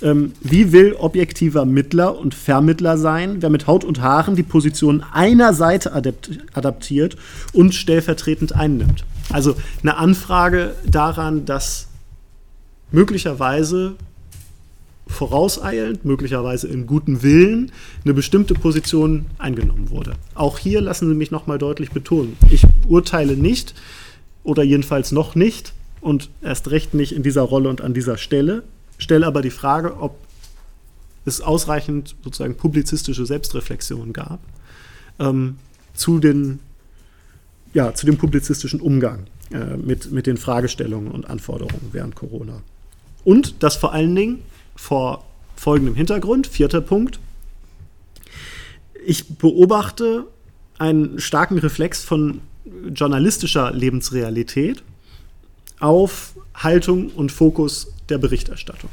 ähm, wie will objektiver Mittler und Vermittler sein, wer mit Haut und Haaren die Position einer Seite adaptiert und stellvertretend einnimmt. Also eine Anfrage daran, dass möglicherweise vorauseilend, möglicherweise in gutem Willen, eine bestimmte Position eingenommen wurde. Auch hier lassen Sie mich nochmal deutlich betonen, ich urteile nicht oder jedenfalls noch nicht und erst recht nicht in dieser Rolle und an dieser Stelle, stelle aber die Frage, ob es ausreichend sozusagen publizistische Selbstreflexion gab ähm, zu, den, ja, zu dem publizistischen Umgang äh, mit, mit den Fragestellungen und Anforderungen während Corona. Und dass vor allen Dingen vor folgendem Hintergrund. Vierter Punkt. Ich beobachte einen starken Reflex von journalistischer Lebensrealität auf Haltung und Fokus der Berichterstattung.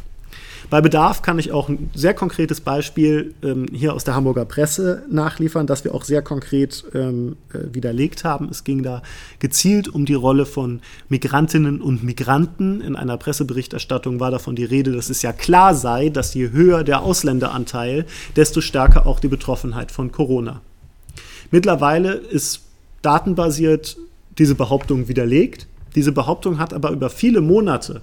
Bei Bedarf kann ich auch ein sehr konkretes Beispiel ähm, hier aus der Hamburger Presse nachliefern, das wir auch sehr konkret ähm, äh, widerlegt haben. Es ging da gezielt um die Rolle von Migrantinnen und Migranten. In einer Presseberichterstattung war davon die Rede, dass es ja klar sei, dass je höher der Ausländeranteil, desto stärker auch die Betroffenheit von Corona. Mittlerweile ist datenbasiert diese Behauptung widerlegt. Diese Behauptung hat aber über viele Monate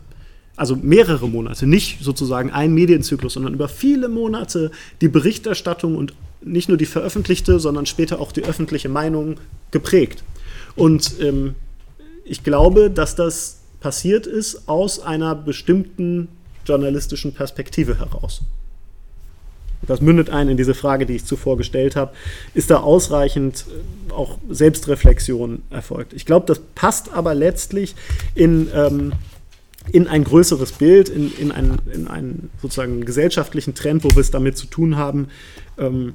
also mehrere Monate, nicht sozusagen ein Medienzyklus, sondern über viele Monate die Berichterstattung und nicht nur die veröffentlichte, sondern später auch die öffentliche Meinung geprägt. Und ähm, ich glaube, dass das passiert ist aus einer bestimmten journalistischen Perspektive heraus. Das mündet ein in diese Frage, die ich zuvor gestellt habe. Ist da ausreichend äh, auch Selbstreflexion erfolgt? Ich glaube, das passt aber letztlich in, ähm, in ein größeres Bild, in, in, einen, in einen sozusagen gesellschaftlichen Trend, wo wir es damit zu tun haben, ähm,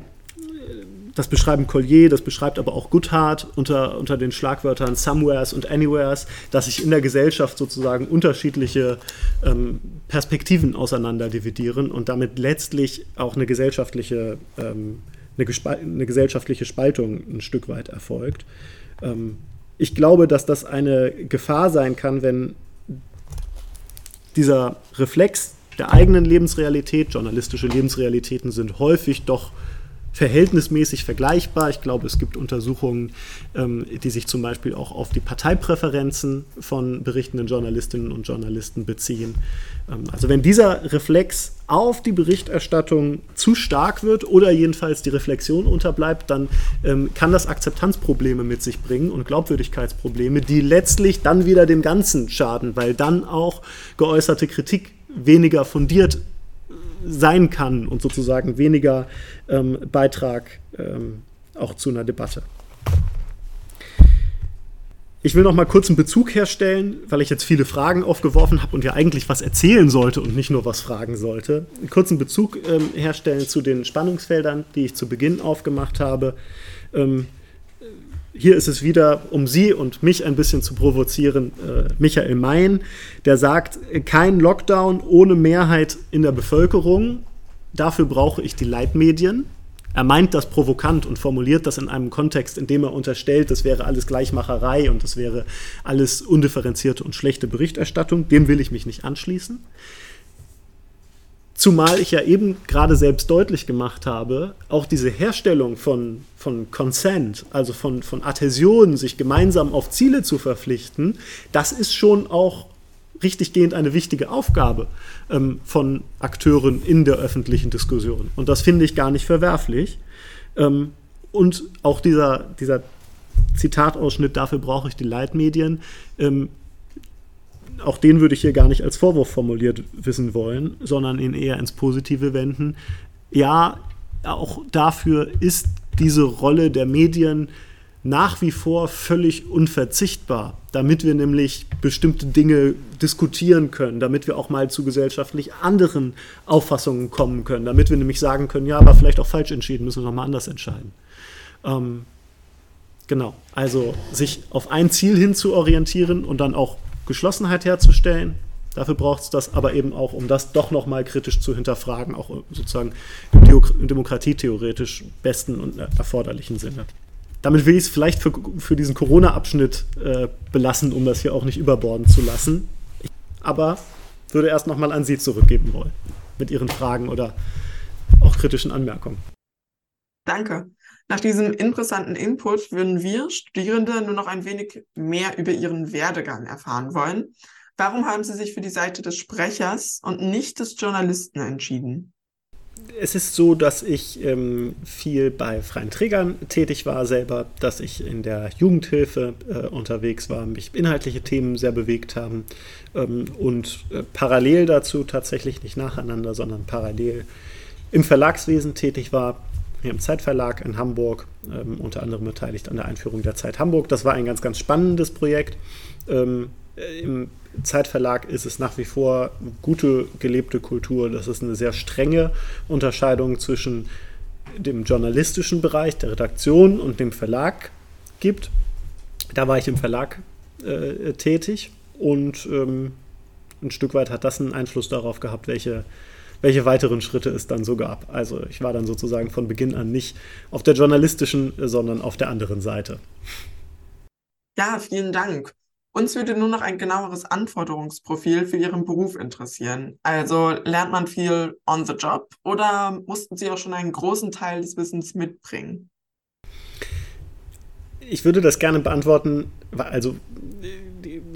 das beschreiben Collier, das beschreibt aber auch Goodhart unter, unter den Schlagwörtern Somewheres und Anywheres, dass sich in der Gesellschaft sozusagen unterschiedliche ähm, Perspektiven auseinander dividieren und damit letztlich auch eine gesellschaftliche, ähm, eine, eine, gesellschaftliche Spaltung ein Stück weit erfolgt. Ähm, ich glaube, dass das eine Gefahr sein kann, wenn dieser Reflex der eigenen Lebensrealität, journalistische Lebensrealitäten sind häufig doch verhältnismäßig vergleichbar. Ich glaube, es gibt Untersuchungen, ähm, die sich zum Beispiel auch auf die Parteipräferenzen von berichtenden Journalistinnen und Journalisten beziehen. Ähm, also wenn dieser Reflex auf die Berichterstattung zu stark wird oder jedenfalls die Reflexion unterbleibt, dann ähm, kann das Akzeptanzprobleme mit sich bringen und Glaubwürdigkeitsprobleme, die letztlich dann wieder dem Ganzen schaden, weil dann auch geäußerte Kritik weniger fundiert sein kann und sozusagen weniger ähm, Beitrag ähm, auch zu einer Debatte. Ich will noch mal kurz einen Bezug herstellen, weil ich jetzt viele Fragen aufgeworfen habe und ja eigentlich was erzählen sollte und nicht nur was fragen sollte. Einen kurzen Bezug ähm, herstellen zu den Spannungsfeldern, die ich zu Beginn aufgemacht habe. Ähm, hier ist es wieder, um Sie und mich ein bisschen zu provozieren, äh, Michael Mayen, der sagt, kein Lockdown ohne Mehrheit in der Bevölkerung. Dafür brauche ich die Leitmedien. Er meint das provokant und formuliert das in einem Kontext, in dem er unterstellt, das wäre alles Gleichmacherei und das wäre alles undifferenzierte und schlechte Berichterstattung. Dem will ich mich nicht anschließen. Zumal ich ja eben gerade selbst deutlich gemacht habe, auch diese Herstellung von, von Consent, also von, von Adhäsionen, sich gemeinsam auf Ziele zu verpflichten, das ist schon auch richtiggehend eine wichtige Aufgabe ähm, von Akteuren in der öffentlichen Diskussion. Und das finde ich gar nicht verwerflich. Ähm, und auch dieser, dieser Zitatausschnitt, dafür brauche ich die Leitmedien, ähm, auch den würde ich hier gar nicht als Vorwurf formuliert wissen wollen, sondern ihn eher ins Positive wenden. Ja, auch dafür ist diese Rolle der Medien nach wie vor völlig unverzichtbar, damit wir nämlich bestimmte Dinge diskutieren können, damit wir auch mal zu gesellschaftlich anderen Auffassungen kommen können, damit wir nämlich sagen können, ja, aber vielleicht auch falsch entschieden, müssen wir nochmal anders entscheiden. Ähm, genau, also sich auf ein Ziel hin zu orientieren und dann auch Geschlossenheit herzustellen. Dafür braucht es das aber eben auch, um das doch nochmal kritisch zu hinterfragen, auch sozusagen im, demokratietheoretisch besten und erforderlichen Sinne. Damit will ich es vielleicht für, für diesen Corona-Abschnitt äh, belassen, um das hier auch nicht überborden zu lassen. Aber würde erst nochmal an Sie zurückgeben wollen, mit Ihren Fragen oder auch kritischen Anmerkungen. Danke. Nach diesem interessanten Input würden wir Studierende nur noch ein wenig mehr über ihren Werdegang erfahren wollen. Warum haben Sie sich für die Seite des Sprechers und nicht des Journalisten entschieden? Es ist so, dass ich ähm, viel bei freien Trägern tätig war selber, dass ich in der Jugendhilfe äh, unterwegs war, mich inhaltliche Themen sehr bewegt haben ähm, und äh, parallel dazu tatsächlich nicht nacheinander, sondern parallel im Verlagswesen tätig war, im Zeitverlag in Hamburg, ähm, unter anderem beteiligt an der Einführung der Zeit Hamburg. Das war ein ganz, ganz spannendes Projekt. Ähm, äh, Im Zeitverlag ist es nach wie vor gute gelebte Kultur. Das ist eine sehr strenge Unterscheidung zwischen dem journalistischen Bereich, der Redaktion und dem Verlag gibt. Da war ich im Verlag äh, tätig und ähm, ein Stück weit hat das einen Einfluss darauf gehabt, welche welche weiteren Schritte es dann so gab. Also ich war dann sozusagen von Beginn an nicht auf der journalistischen, sondern auf der anderen Seite. Ja, vielen Dank. Uns würde nur noch ein genaueres Anforderungsprofil für Ihren Beruf interessieren. Also lernt man viel on the job oder mussten Sie auch schon einen großen Teil des Wissens mitbringen? Ich würde das gerne beantworten. Also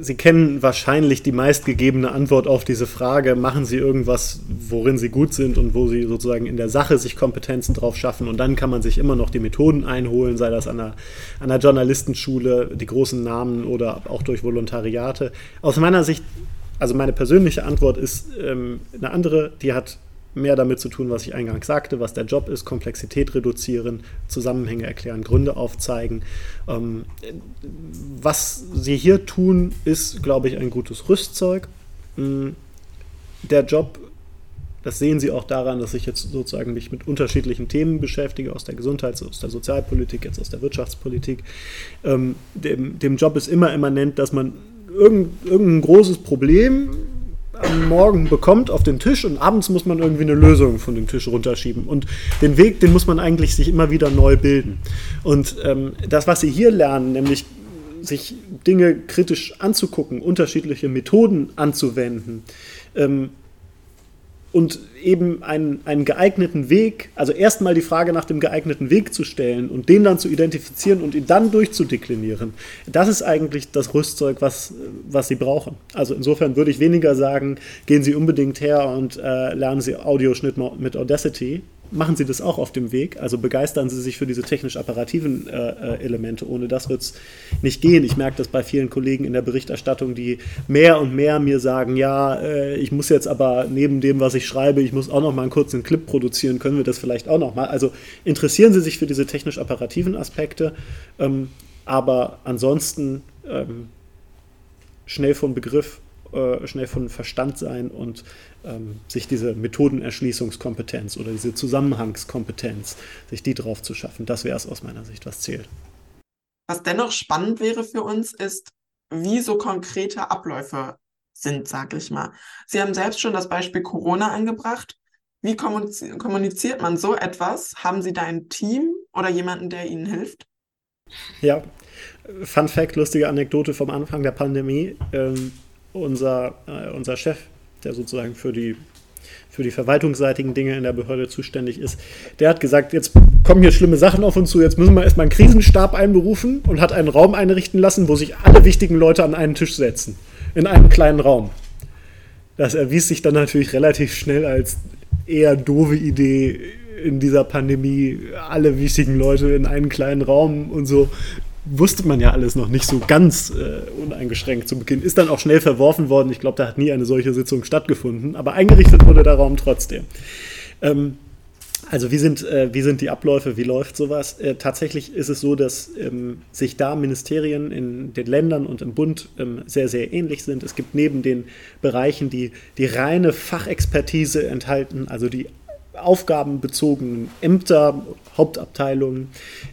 Sie kennen wahrscheinlich die meistgegebene Antwort auf diese Frage. Machen Sie irgendwas, worin Sie gut sind und wo Sie sozusagen in der Sache sich Kompetenzen drauf schaffen. Und dann kann man sich immer noch die Methoden einholen, sei das an einer, an einer Journalistenschule, die großen Namen oder auch durch Volontariate. Aus meiner Sicht, also meine persönliche Antwort ist ähm, eine andere, die hat mehr damit zu tun, was ich eingangs sagte, was der Job ist, Komplexität reduzieren, Zusammenhänge erklären, Gründe aufzeigen. Ähm, was sie hier tun, ist, glaube ich, ein gutes Rüstzeug. Mm, der Job, das sehen Sie auch daran, dass ich jetzt sozusagen mich mit unterschiedlichen Themen beschäftige, aus der Gesundheits-, aus der Sozialpolitik, jetzt aus der Wirtschaftspolitik. Ähm, dem, dem Job ist immer immanent, dass man irgendein großes Problem am Morgen bekommt auf den Tisch und abends muss man irgendwie eine Lösung von dem Tisch runterschieben. Und den Weg, den muss man eigentlich sich immer wieder neu bilden. Und ähm, das, was Sie hier lernen, nämlich sich Dinge kritisch anzugucken, unterschiedliche Methoden anzuwenden, ähm, und eben einen, einen geeigneten Weg, also erstmal die Frage nach dem geeigneten Weg zu stellen und den dann zu identifizieren und ihn dann durchzudeklinieren, das ist eigentlich das Rüstzeug, was, was Sie brauchen. Also insofern würde ich weniger sagen, gehen Sie unbedingt her und äh, lernen Sie Audioschnitt mit Audacity, machen Sie das auch auf dem Weg. Also begeistern Sie sich für diese technisch-apparativen äh, äh Elemente. Ohne das wird es nicht gehen. Ich merke das bei vielen Kollegen in der Berichterstattung, die mehr und mehr mir sagen, ja, äh, ich muss jetzt aber neben dem, was ich schreibe, ich muss auch noch mal einen kurzen Clip produzieren. Können wir das vielleicht auch noch mal? Also interessieren Sie sich für diese technisch-apparativen Aspekte. Ähm, aber ansonsten ähm, schnell vom Begriff äh, schnell von Verstand sein und ähm, sich diese Methodenerschließungskompetenz oder diese Zusammenhangskompetenz, sich die drauf zu schaffen, das wäre es aus meiner Sicht, was zählt. Was dennoch spannend wäre für uns, ist, wie so konkrete Abläufe sind, sage ich mal. Sie haben selbst schon das Beispiel Corona angebracht. Wie kommuniziert man so etwas? Haben Sie da ein Team oder jemanden, der Ihnen hilft? Ja, Fun Fact, lustige Anekdote vom Anfang der Pandemie. Ähm, unser, äh, unser Chef, der sozusagen für die, für die verwaltungsseitigen Dinge in der Behörde zuständig ist, der hat gesagt, jetzt kommen hier schlimme Sachen auf uns zu, jetzt müssen wir erstmal einen Krisenstab einberufen und hat einen Raum einrichten lassen, wo sich alle wichtigen Leute an einen Tisch setzen, in einem kleinen Raum. Das erwies sich dann natürlich relativ schnell als eher doofe Idee in dieser Pandemie, alle wichtigen Leute in einen kleinen Raum und so wusste man ja alles noch nicht so ganz äh, uneingeschränkt zu Beginn. Ist dann auch schnell verworfen worden. Ich glaube, da hat nie eine solche Sitzung stattgefunden. Aber eingerichtet wurde der Raum trotzdem. Ähm, also wie sind, äh, wie sind die Abläufe, wie läuft sowas? Äh, tatsächlich ist es so, dass ähm, sich da Ministerien in den Ländern und im Bund ähm, sehr, sehr ähnlich sind. Es gibt neben den Bereichen, die die reine Fachexpertise enthalten, also die aufgabenbezogenen Ämter, Hauptabteilungen,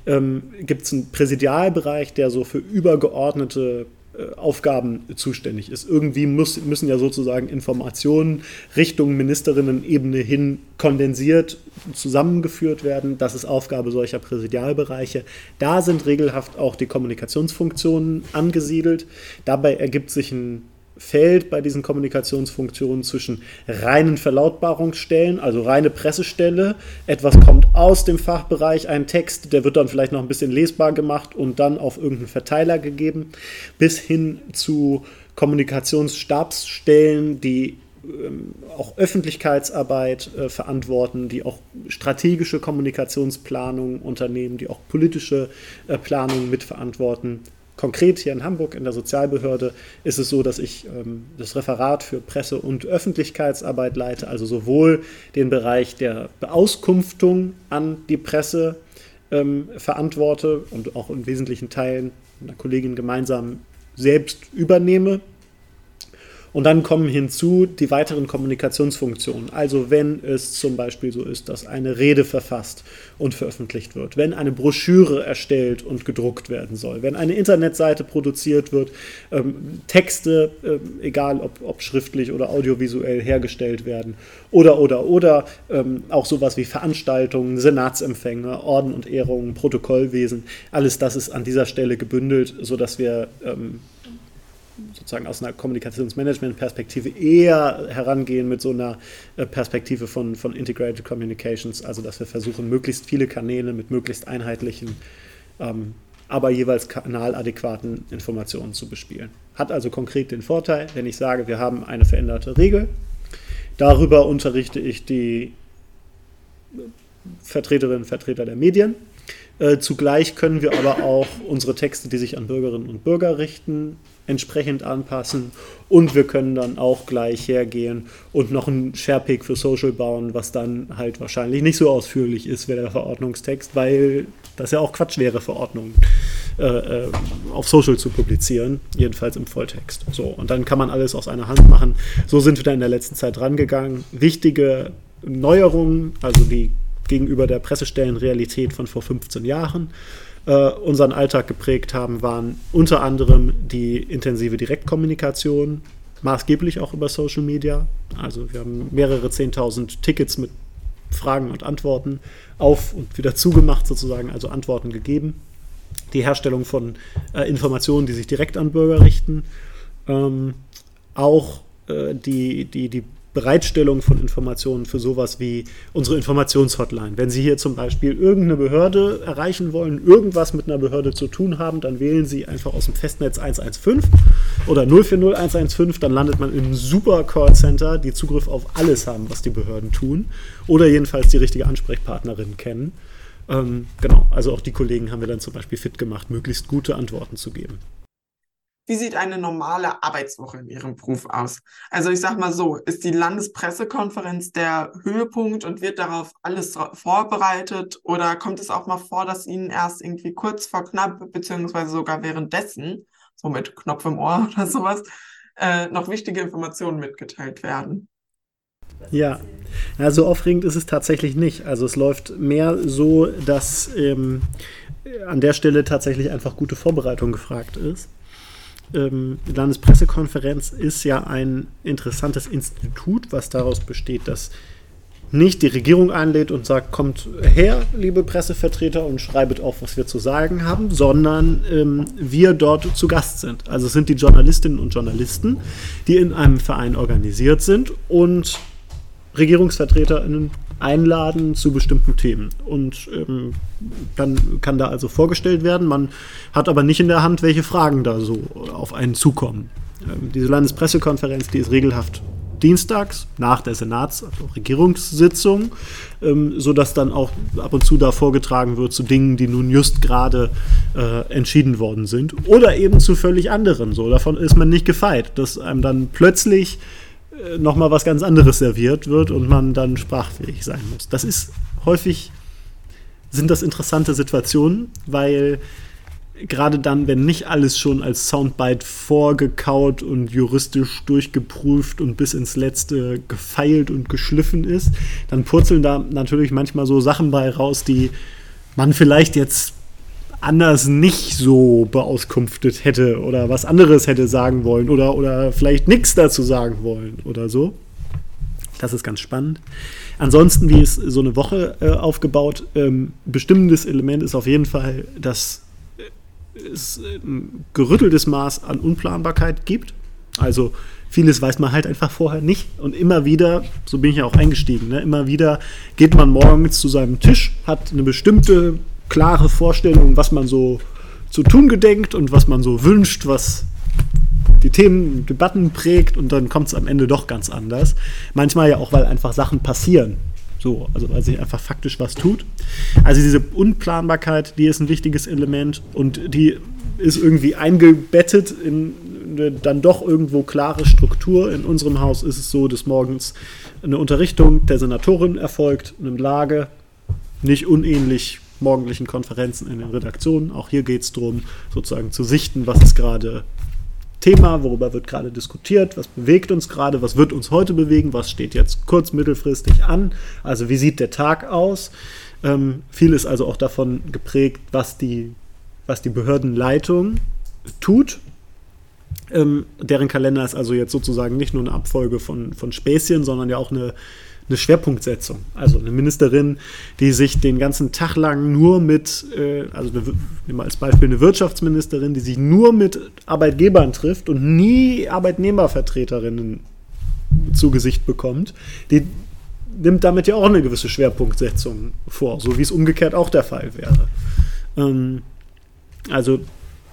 ähm, gibt es einen Präsidialbereich, der so für übergeordnete äh, Aufgaben zuständig ist. Irgendwie muss, müssen ja sozusagen Informationen Richtung Ministerinnen-Ebene hin kondensiert zusammengeführt werden. Das ist Aufgabe solcher Präsidialbereiche. Da sind regelhaft auch die Kommunikationsfunktionen angesiedelt. Dabei ergibt sich ein Feld bei diesen Kommunikationsfunktionen zwischen reinen Verlautbarungsstellen, also reine Pressestelle, etwas kommt aus dem Fachbereich, ein Text, der wird dann vielleicht noch ein bisschen lesbar gemacht und dann auf irgendeinen Verteiler gegeben, bis hin zu Kommunikationsstabsstellen, die ähm, auch Öffentlichkeitsarbeit äh, verantworten, die auch strategische Kommunikationsplanung unternehmen, die auch politische äh, Planung mitverantworten Konkret hier in Hamburg in der Sozialbehörde ist es so, dass ich ähm, das Referat für Presse- und Öffentlichkeitsarbeit leite, also sowohl den Bereich der Beauskunftung an die Presse ähm, verantworte und auch in wesentlichen Teilen mit einer Kollegin gemeinsam selbst übernehme und dann kommen hinzu die weiteren Kommunikationsfunktionen. Also wenn es zum Beispiel so ist, dass eine Rede verfasst und veröffentlicht wird, wenn eine Broschüre erstellt und gedruckt werden soll, wenn eine Internetseite produziert wird, ähm, Texte, äh, egal ob, ob, schriftlich oder audiovisuell hergestellt werden oder, oder, oder ähm, auch sowas wie Veranstaltungen, Senatsempfänge, Orden und Ehrungen, Protokollwesen, alles das ist an dieser Stelle gebündelt, sodass wir ähm, sozusagen aus einer Kommunikationsmanagement-Perspektive eher herangehen mit so einer äh, Perspektive von, von Integrated Communications, also dass wir versuchen, möglichst viele Kanäle mit möglichst einheitlichen ähm, aber jeweils kanaladäquaten Informationen zu bespielen. Hat also konkret den Vorteil, wenn ich sage, wir haben eine veränderte Regel, darüber unterrichte ich die Vertreterinnen und Vertreter der Medien. Äh, zugleich können wir aber auch unsere Texte, die sich an Bürgerinnen und Bürger richten, entsprechend anpassen und wir können dann auch gleich hergehen und noch ein Sharepick für Social bauen, was dann halt wahrscheinlich nicht so ausführlich ist wie der Verordnungstext, weil das ja auch Quatsch wäre, Verordnungen äh, äh, auf Social zu publizieren, jedenfalls im Volltext. So, und dann kann man alles aus einer Hand machen. So sind wir da in der letzten Zeit rangegangen. Wichtige Neuerungen, also die gegenüber der Pressestellenrealität von vor 15 Jahren äh, unseren Alltag geprägt haben, waren unter anderem die intensive Direktkommunikation, maßgeblich auch über Social Media. Also wir haben mehrere 10.000 Tickets mit Fragen und Antworten auf und wieder zugemacht, sozusagen, also Antworten gegeben. Die Herstellung von äh, Informationen, die sich direkt an Bürger richten. Ähm, auch äh, die, die, die Bereitstellung von Informationen für sowas wie unsere Informationshotline. Wenn Sie hier zum Beispiel irgendeine Behörde erreichen wollen, irgendwas mit einer Behörde zu tun haben, dann wählen Sie einfach aus dem Festnetz 115 oder 040115, dann landet man im super Callcenter, die Zugriff auf alles haben, was die Behörden tun oder jedenfalls die richtige Ansprechpartnerin kennen. Ähm, genau, also auch die Kollegen haben wir dann zum Beispiel fit gemacht, möglichst gute Antworten zu geben. Wie sieht eine normale Arbeitswoche in Ihrem Beruf aus? Also ich sage mal so, ist die Landespressekonferenz der Höhepunkt und wird darauf alles vorbereitet oder kommt es auch mal vor, dass Ihnen erst irgendwie kurz vor knapp beziehungsweise sogar währenddessen, so mit Knopf im Ohr oder sowas, äh, noch wichtige Informationen mitgeteilt werden? Ja, also aufregend ist es tatsächlich nicht. Also es läuft mehr so, dass ähm, an der Stelle tatsächlich einfach gute Vorbereitung gefragt ist ähm, Landespressekonferenz ist ja ein interessantes Institut, was daraus besteht, dass nicht die Regierung einlädt und sagt, kommt her, liebe Pressevertreter, und schreibet auf, was wir zu sagen haben, sondern ähm, wir dort zu Gast sind. Also es sind die Journalistinnen und Journalisten, die in einem Verein organisiert sind und RegierungsvertreterInnen einladen zu bestimmten Themen. Und ähm, dann kann da also vorgestellt werden. Man hat aber nicht in der Hand, welche Fragen da so auf einen zukommen. Ähm, diese Landespressekonferenz, die ist regelhaft dienstags nach der Senats-, also Regierungssitzung, ähm, sodass dann auch ab und zu da vorgetragen wird zu Dingen, die nun just gerade äh, entschieden worden sind. Oder eben zu völlig anderen. So, davon ist man nicht gefeit, dass einem dann plötzlich nochmal was ganz anderes serviert wird und man dann sprachfähig sein muss. Das ist häufig, sind das interessante Situationen, weil gerade dann, wenn nicht alles schon als Soundbite vorgekaut und juristisch durchgeprüft und bis ins Letzte gefeilt und geschliffen ist, dann purzeln da natürlich manchmal so Sachen bei raus, die man vielleicht jetzt anders nicht so beauskunftet hätte oder was anderes hätte sagen wollen oder, oder vielleicht nichts dazu sagen wollen oder so. Das ist ganz spannend. Ansonsten, wie ist so eine Woche äh, aufgebaut? Ähm, bestimmendes Element ist auf jeden Fall, dass es ein gerütteltes Maß an Unplanbarkeit gibt. Also vieles weiß man halt einfach vorher nicht. Und immer wieder, so bin ich ja auch eingestiegen, ne, immer wieder geht man morgens zu seinem Tisch, hat eine bestimmte klare Vorstellung, was man so zu tun gedenkt und was man so wünscht, was die Themen, Debatten prägt und dann kommt es am Ende doch ganz anders. Manchmal ja auch, weil einfach Sachen passieren. So, also weil sich einfach faktisch was tut. Also diese Unplanbarkeit, die ist ein wichtiges Element und die ist irgendwie eingebettet in eine dann doch irgendwo klare Struktur. In unserem Haus ist es so, dass morgens eine Unterrichtung der Senatorin erfolgt, eine Lage, nicht unähnlich morgendlichen Konferenzen in den Redaktionen. Auch hier geht es darum, sozusagen zu sichten, was ist gerade Thema, worüber wird gerade diskutiert, was bewegt uns gerade, was wird uns heute bewegen, was steht jetzt kurz-, mittelfristig an, also wie sieht der Tag aus. Ähm, viel ist also auch davon geprägt, was die, was die Behördenleitung tut. Ähm, deren Kalender ist also jetzt sozusagen nicht nur eine Abfolge von, von Späßchen, sondern ja auch eine eine Schwerpunktsetzung. Also eine Ministerin, die sich den ganzen Tag lang nur mit, äh, also nehmen wir als Beispiel eine Wirtschaftsministerin, die sich nur mit Arbeitgebern trifft und nie Arbeitnehmervertreterinnen zu Gesicht bekommt, die nimmt damit ja auch eine gewisse Schwerpunktsetzung vor, so wie es umgekehrt auch der Fall wäre. Ähm, Also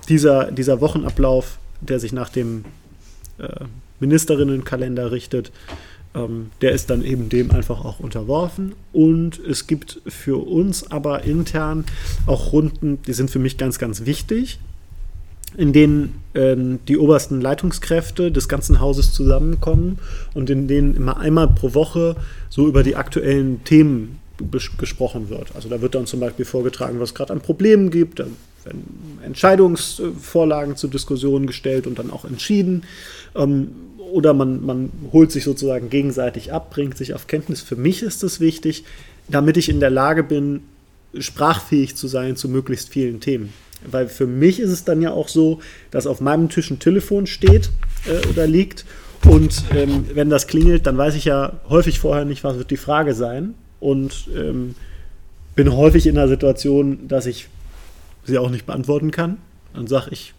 dieser, dieser Wochenablauf, der sich nach dem äh, Ministerinnenkalender richtet, ähm, der ist dann eben dem einfach auch unterworfen. Und es gibt für uns aber intern auch Runden, die sind für mich ganz, ganz wichtig, in denen äh, die obersten Leitungskräfte des ganzen Hauses zusammenkommen und in denen immer einmal pro Woche so über die aktuellen Themen gesprochen wird. Also da wird dann zum Beispiel vorgetragen, was es gerade an Problemen gibt, dann werden Entscheidungsvorlagen zur Diskussion gestellt und dann auch entschieden. Ähm, oder man, man holt sich sozusagen gegenseitig ab, bringt sich auf Kenntnis. Für mich ist es wichtig, damit ich in der Lage bin, sprachfähig zu sein zu möglichst vielen Themen. Weil für mich ist es dann ja auch so, dass auf meinem Tisch ein Telefon steht äh, oder liegt. Und ähm, wenn das klingelt, dann weiß ich ja häufig vorher nicht, was wird die Frage sein. Und ähm, bin häufig in der Situation, dass ich sie auch nicht beantworten kann. Dann sage ich,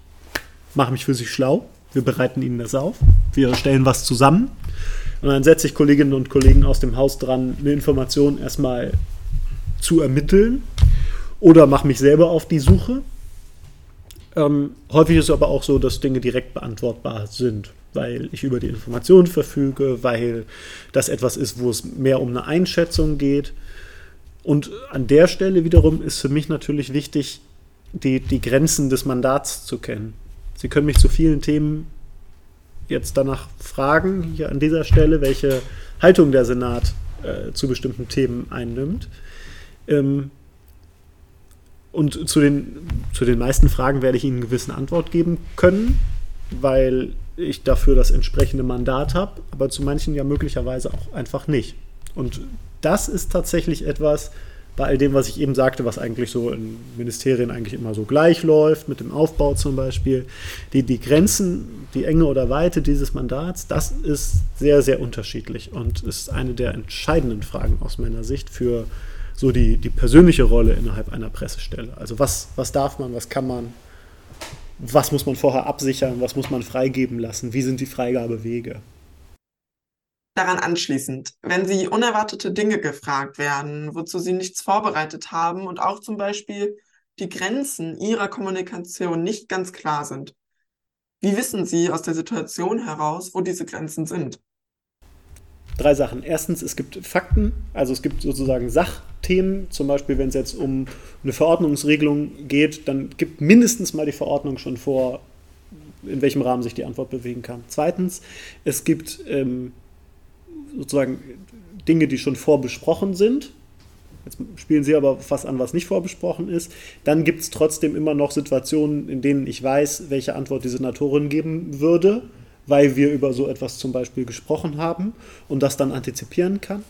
mache mich für sie schlau. Wir bereiten ihnen das auf. Wir stellen was zusammen. Und dann setze ich Kolleginnen und Kollegen aus dem Haus dran, eine Information erstmal zu ermitteln oder mache mich selber auf die Suche. Ähm, häufig ist es aber auch so, dass Dinge direkt beantwortbar sind, weil ich über die Information verfüge, weil das etwas ist, wo es mehr um eine Einschätzung geht. Und an der Stelle wiederum ist für mich natürlich wichtig, die, die Grenzen des Mandats zu kennen. Sie können mich zu vielen Themen jetzt danach fragen, hier an dieser Stelle, welche Haltung der Senat äh, zu bestimmten Themen einnimmt. Ähm, und zu den, zu den meisten Fragen werde ich Ihnen eine gewisse Antwort geben können, weil ich dafür das entsprechende Mandat habe, aber zu manchen ja möglicherweise auch einfach nicht. Und das ist tatsächlich etwas, bei all dem, was ich eben sagte, was eigentlich so in Ministerien eigentlich immer so gleich läuft, mit dem Aufbau zum Beispiel, die, die Grenzen, die Enge oder Weite dieses Mandats, das ist sehr, sehr unterschiedlich und ist eine der entscheidenden Fragen aus meiner Sicht für so die, die persönliche Rolle innerhalb einer Pressestelle. Also was, was darf man, was kann man, was muss man vorher absichern, was muss man freigeben lassen, wie sind die Freigabewege. Daran anschließend, wenn Sie unerwartete Dinge gefragt werden, wozu Sie nichts vorbereitet haben und auch zum Beispiel die Grenzen Ihrer Kommunikation nicht ganz klar sind, wie wissen Sie aus der Situation heraus, wo diese Grenzen sind? Drei Sachen. Erstens, es gibt Fakten, also es gibt sozusagen Sachthemen, zum Beispiel wenn es jetzt um eine Verordnungsregelung geht, dann gibt mindestens mal die Verordnung schon vor, in welchem Rahmen sich die Antwort bewegen kann. Zweitens, es gibt ähm, sozusagen Dinge, die schon vorbesprochen sind. Jetzt spielen sie aber was an, was nicht vorbesprochen ist. Dann gibt es trotzdem immer noch Situationen, in denen ich weiß, welche Antwort die Senatorin geben würde, weil wir über so etwas zum Beispiel gesprochen haben und das dann antizipieren kann.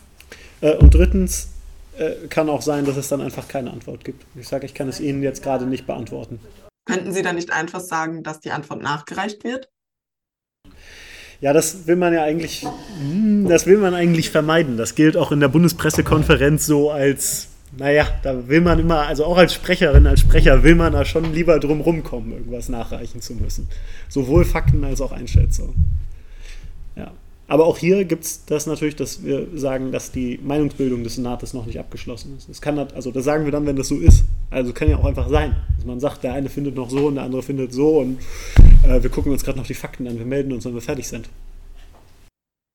Äh, und drittens äh, kann auch sein, dass es dann einfach keine Antwort gibt. Ich sage, ich kann es Ihnen jetzt gerade nicht beantworten. Könnten Sie dann nicht einfach sagen, dass die Antwort nachgereicht wird? Ja, das will man ja eigentlich, hm, das will man eigentlich vermeiden. Das gilt auch in der Bundespressekonferenz so als, naja, da will man immer, also auch als Sprecherin, als Sprecher will man da schon lieber drum rumkommen, irgendwas nachreichen zu müssen. Sowohl Fakten als auch Einschätzungen. Ja. Aber auch hier gibt es das natürlich, dass wir sagen, dass die Meinungsbildung des Senates noch nicht abgeschlossen ist. Das kann also das sagen wir dann, wenn das so ist. Also kann ja auch einfach sein, dass man sagt, der eine findet noch so und der andere findet so und äh, wir gucken uns gerade noch die Fakten an, wir melden uns, wenn wir fertig sind.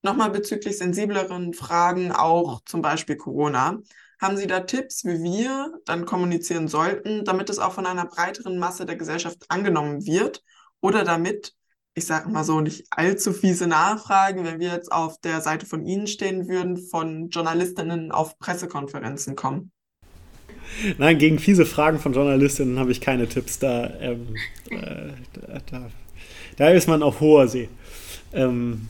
Nochmal bezüglich sensibleren Fragen, auch zum Beispiel Corona. Haben Sie da Tipps, wie wir dann kommunizieren sollten, damit es auch von einer breiteren Masse der Gesellschaft angenommen wird oder damit ich sage mal so, nicht allzu fiese Nachfragen, wenn wir jetzt auf der Seite von Ihnen stehen würden, von Journalistinnen auf Pressekonferenzen kommen? Nein, gegen fiese Fragen von Journalistinnen habe ich keine Tipps. Da, ähm, äh, da, da, ist man auf hoher See. Ähm,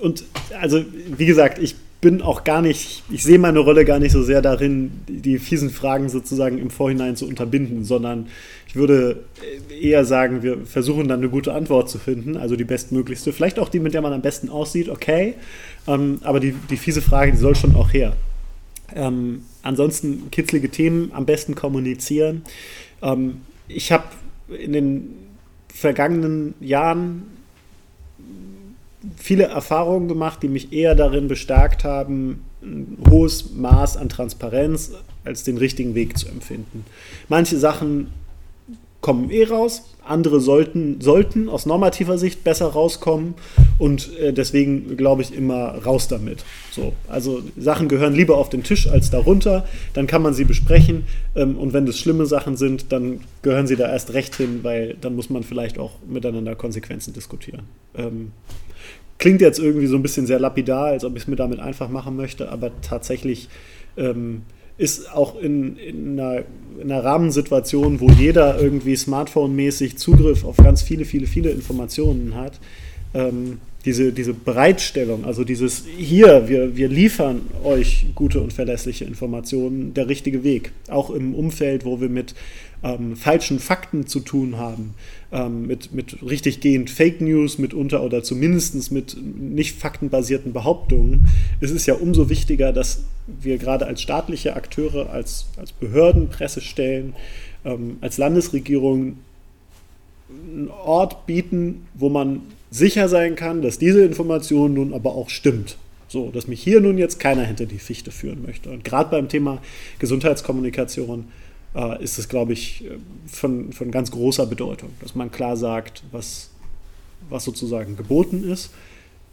und also, wie gesagt, ich bin auch gar nicht, ich sehe meine Rolle gar nicht so sehr darin, die fiesen Fragen sozusagen im Vorhinein zu unterbinden, sondern ich würde eher sagen, wir versuchen dann eine gute Antwort zu finden, also die bestmöglichste. Vielleicht auch die, mit der man am besten aussieht, okay, ähm, aber die, die fiese Frage, die soll schon auch her. Ähm, ansonsten kitzlige Themen am besten kommunizieren. Ähm, ich habe in den vergangenen Jahren viele Erfahrungen gemacht, die mich eher darin bestärkt haben, ein hohes Maß an Transparenz als den richtigen Weg zu empfinden. Manche Sachen kommen eh raus, andere sollten, sollten aus normativer Sicht besser rauskommen. Und äh, deswegen glaube ich immer raus damit. So, also Sachen gehören lieber auf den Tisch als darunter, dann kann man sie besprechen. Ähm, und wenn das schlimme Sachen sind, dann gehören sie da erst recht hin, weil dann muss man vielleicht auch miteinander Konsequenzen diskutieren. Ähm, klingt jetzt irgendwie so ein bisschen sehr lapidar, als ob ich es mir damit einfach machen möchte, aber tatsächlich ähm, ist auch in, in, einer, in, einer, Rahmensituation, wo jeder irgendwie Smartphone-mäßig Zugriff auf ganz viele, viele, viele Informationen hat, ähm, diese, diese Bereitstellung, also dieses hier, wir, wir liefern euch gute und verlässliche Informationen, der richtige Weg. Auch im Umfeld, wo wir mit ähm, falschen Fakten zu tun haben, ähm, mit, mit richtig gehend Fake News mitunter oder zumindest mit nicht faktenbasierten Behauptungen, ist es ja umso wichtiger, dass wir gerade als staatliche Akteure, als, als Behörden, Pressestellen, ähm, als Landesregierung einen Ort bieten, wo man sicher sein kann, dass diese Information nun aber auch stimmt. So, dass mich hier nun jetzt keiner hinter die Fichte führen möchte. Und gerade beim Thema Gesundheitskommunikation äh, ist es, glaube ich, von, von ganz großer Bedeutung, dass man klar sagt, was, was sozusagen geboten ist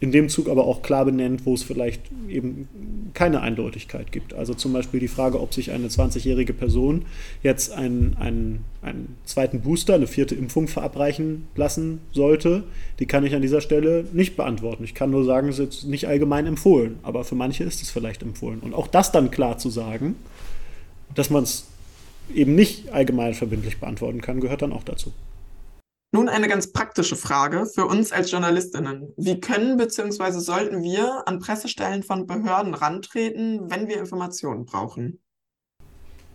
in dem Zug aber auch klar benennt, wo es vielleicht eben keine Eindeutigkeit gibt. Also zum Beispiel die Frage, ob sich eine 20-jährige Person jetzt einen, einen, einen zweiten Booster, eine vierte Impfung verabreichen lassen sollte, die kann ich an dieser Stelle nicht beantworten. Ich kann nur sagen, es ist nicht allgemein empfohlen, aber für manche ist es vielleicht empfohlen. Und auch das dann klar zu sagen, dass man es eben nicht allgemein verbindlich beantworten kann, gehört dann auch dazu. Nun eine ganz praktische Frage für uns als Journalistinnen. Wie können bzw. sollten wir an Pressestellen von Behörden rantreten, wenn wir Informationen brauchen?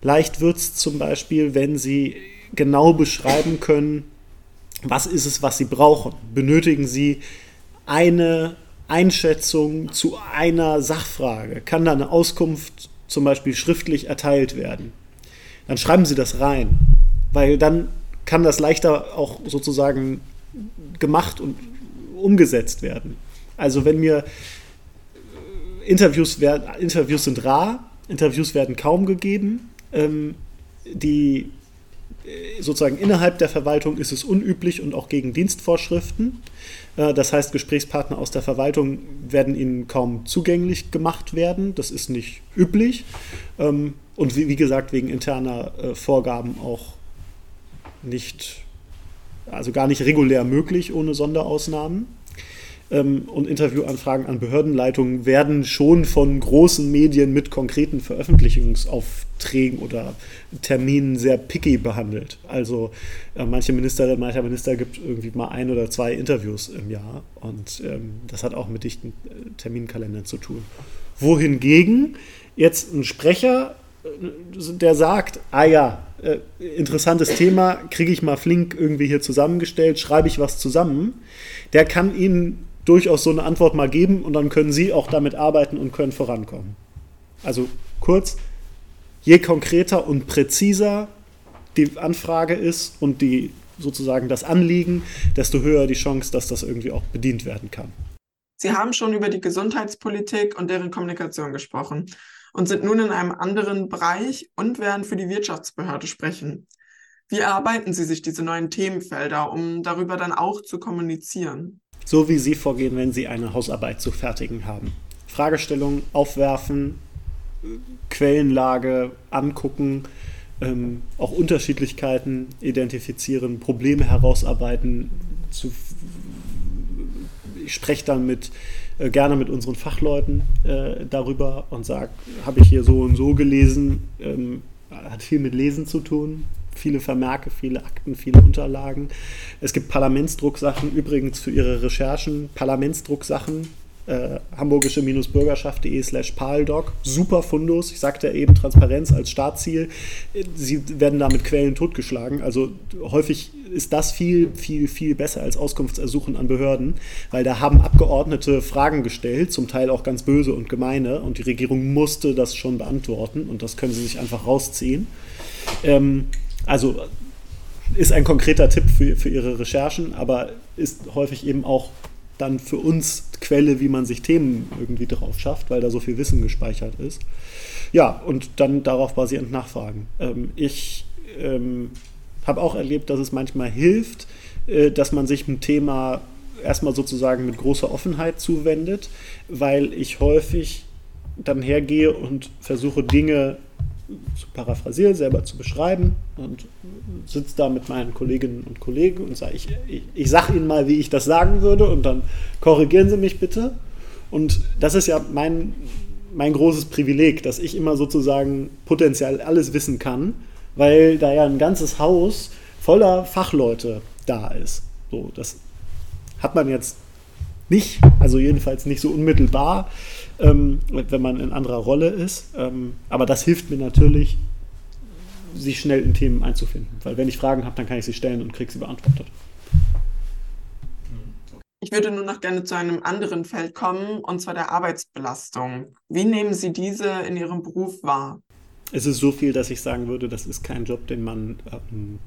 Leicht wird es zum Beispiel, wenn Sie genau beschreiben können, was ist es, was Sie brauchen. Benötigen Sie eine Einschätzung zu einer Sachfrage? Kann da eine Auskunft zum Beispiel schriftlich erteilt werden? Dann schreiben Sie das rein, weil dann kann das leichter auch sozusagen gemacht und umgesetzt werden. Also wenn mir äh, Interviews, werden, Interviews sind rar, Interviews werden kaum gegeben, ähm, die äh, sozusagen innerhalb der Verwaltung ist es unüblich und auch gegen Dienstvorschriften. Äh, das heißt, Gesprächspartner aus der Verwaltung werden ihnen kaum zugänglich gemacht werden. Das ist nicht üblich. Ähm, und wie, gesagt, wegen interner Vorgaben auch nicht, also gar nicht regulär möglich ohne Sonderausnahmen. Ähm, und Interviewanfragen an Behördenleitungen werden schon von großen Medien mit konkreten Veröffentlichungsaufträgen oder Terminen sehr picky behandelt. Also äh, manche Ministerinnen, mancher Minister gibt irgendwie mal ein oder zwei Interviews im Jahr und ähm, das hat auch mit dichten äh, Terminkalendern zu tun. Wohingegen jetzt ein Sprecher, äh, der sagt, ah ja, äh, interessantes Thema, kriege ich mal flink irgendwie hier zusammengestellt, schreibe ich was zusammen, der kann Ihnen durchaus so eine Antwort mal geben und dann können Sie auch damit arbeiten und können vorankommen. Also kurz, je konkreter und präziser die Anfrage ist und die sozusagen das Anliegen, desto höher die Chance, dass das irgendwie auch bedient werden kann. Sie haben schon über die Gesundheitspolitik und deren Kommunikation gesprochen und sind nun in einem anderen Bereich und werden für die Wirtschaftsbehörde sprechen. Wie erarbeiten Sie sich diese neuen Themenfelder, um darüber dann auch zu kommunizieren? So wie Sie vorgehen, wenn Sie eine Hausarbeit zu fertigen haben. Fragestellungen aufwerfen, Quellenlage angucken, ähm, auch Unterschiedlichkeiten identifizieren, Probleme herausarbeiten. Zu, ich spreche dann mit äh, gerne mit unseren Fachleuten äh, darüber und sage, habe ich hier so und so gelesen, ähm, hat viel mit Lesen zu tun, viele Vermerke, viele Akten, viele Unterlagen. Es gibt Parlamentsdrucksachen, übrigens für Ihre Recherchen, Parlamentsdrucksachen, äh, hamburgische-bürgerschaft.de slash paldoc. Super Fundus. Ich sagte ja eben Transparenz als Startziel. Sie werden da mit Quellen totgeschlagen. Also häufig ist das viel, viel, viel besser als Auskunftsersuchen an Behörden, weil da haben Abgeordnete Fragen gestellt, zum Teil auch ganz böse und gemeine, und die Regierung musste das schon beantworten und das können sie sich einfach rausziehen. Ähm, also ist ein konkreter Tipp für, für Ihre Recherchen, aber ist häufig eben auch dann für uns Quelle, wie man sich Themen irgendwie drauf schafft, weil da so viel Wissen gespeichert ist. Ja, und dann darauf basierend nachfragen. Ähm, ich ähm, habe auch erlebt, dass es manchmal hilft, äh, dass man sich ein Thema erstmal sozusagen mit großer Offenheit zuwendet, weil ich häufig dann hergehe und versuche Dinge zu paraphrasieren, selber zu beschreiben und sitze da mit meinen Kolleginnen und Kollegen und sage, ich, ich, ich sage Ihnen mal, wie ich das sagen würde und dann korrigieren Sie mich bitte. Und das ist ja mein, mein großes Privileg, dass ich immer sozusagen potenziell alles wissen kann, weil da ja ein ganzes Haus voller Fachleute da ist. So, das hat man jetzt nicht, also jedenfalls nicht so unmittelbar, ähm, wenn man in anderer Rolle ist. Ähm, aber das hilft mir natürlich, sich schnell in Themen einzufinden. Weil wenn ich Fragen habe, dann kann ich sie stellen und kriege sie beantwortet. Ich würde nur noch gerne zu einem anderen Feld kommen, und zwar der Arbeitsbelastung. Wie nehmen Sie diese in Ihrem Beruf wahr? Es ist so viel, dass ich sagen würde, das ist kein Job, den man ähm,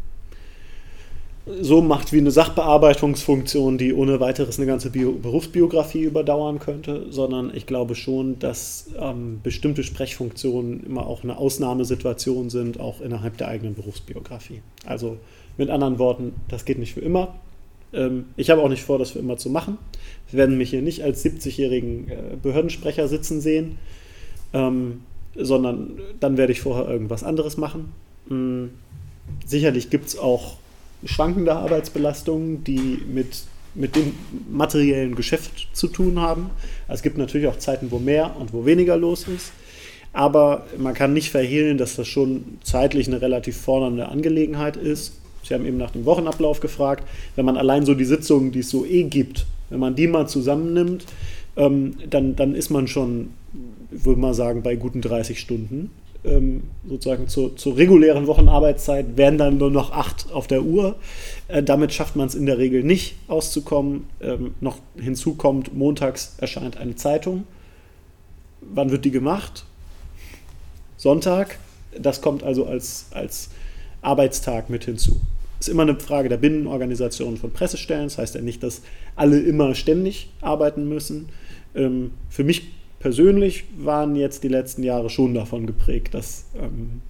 so macht wie eine Sachbearbeitungsfunktion, die ohne weiteres eine ganze Bio Berufsbiografie überdauern könnte, sondern ich glaube schon, dass ähm, bestimmte Sprechfunktionen immer auch eine Ausnahmesituation sind, auch innerhalb der eigenen Berufsbiografie. Also mit anderen Worten, das geht nicht für immer. Ähm, ich habe auch nicht vor, das für immer zu machen. Sie werden mich hier nicht als 70-jährigen äh, Behördensprecher sitzen sehen, ähm, sondern dann werde ich vorher irgendwas anderes machen. Mhm. Sicherlich gibt es auch schwankende Arbeitsbelastungen, die mit, mit dem materiellen Geschäft zu tun haben. Also es gibt natürlich auch Zeiten, wo mehr und wo weniger los ist. Aber man kann nicht verhehlen, dass das schon zeitlich eine relativ fordernde Angelegenheit ist. Sie haben eben nach dem Wochenablauf gefragt. Wenn man allein so die Sitzungen, die es so eh gibt, wenn man die mal zusammennimmt, ähm, dann, dann ist man schon, würde man sagen, bei guten 30 Stunden ähm, sozusagen zur, zur, regulären Wochenarbeitszeit wären dann nur noch acht auf der Uhr. Äh, damit schafft man es in der Regel nicht auszukommen. Ähm, noch hinzu kommt, montags erscheint eine Zeitung. Wann wird die gemacht? Sonntag. Das kommt also als, als Arbeitstag mit hinzu. Ist immer eine Frage der Binnenorganisation von Pressestellen. Das heißt ja nicht, dass alle immer ständig arbeiten müssen. Ähm, für mich persönlich waren jetzt die letzten Jahre schon davon geprägt, dass, ähm,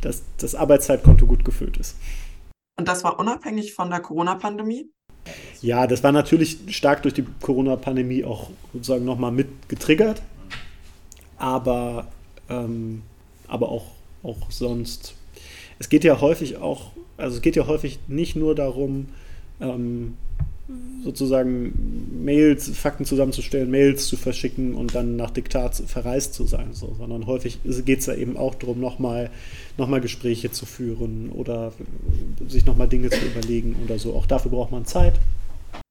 dass das Arbeitszeitkonto gut gefüllt ist. Und das war unabhängig von der Corona-Pandemie? Ja, das war natürlich stark durch die Corona-Pandemie auch sozusagen nochmal mit getriggert. Aber, ähm, aber auch, auch sonst. Es geht ja häufig auch, also es geht ja häufig nicht nur darum, ähm, sozusagen Mails, Fakten zusammenzustellen, Mails zu verschicken und dann nach Diktat verreist zu sein, so, sondern häufig geht es ja eben auch darum, nochmal noch mal Gespräche zu führen oder sich nochmal Dinge zu überlegen oder so. Auch dafür braucht man Zeit.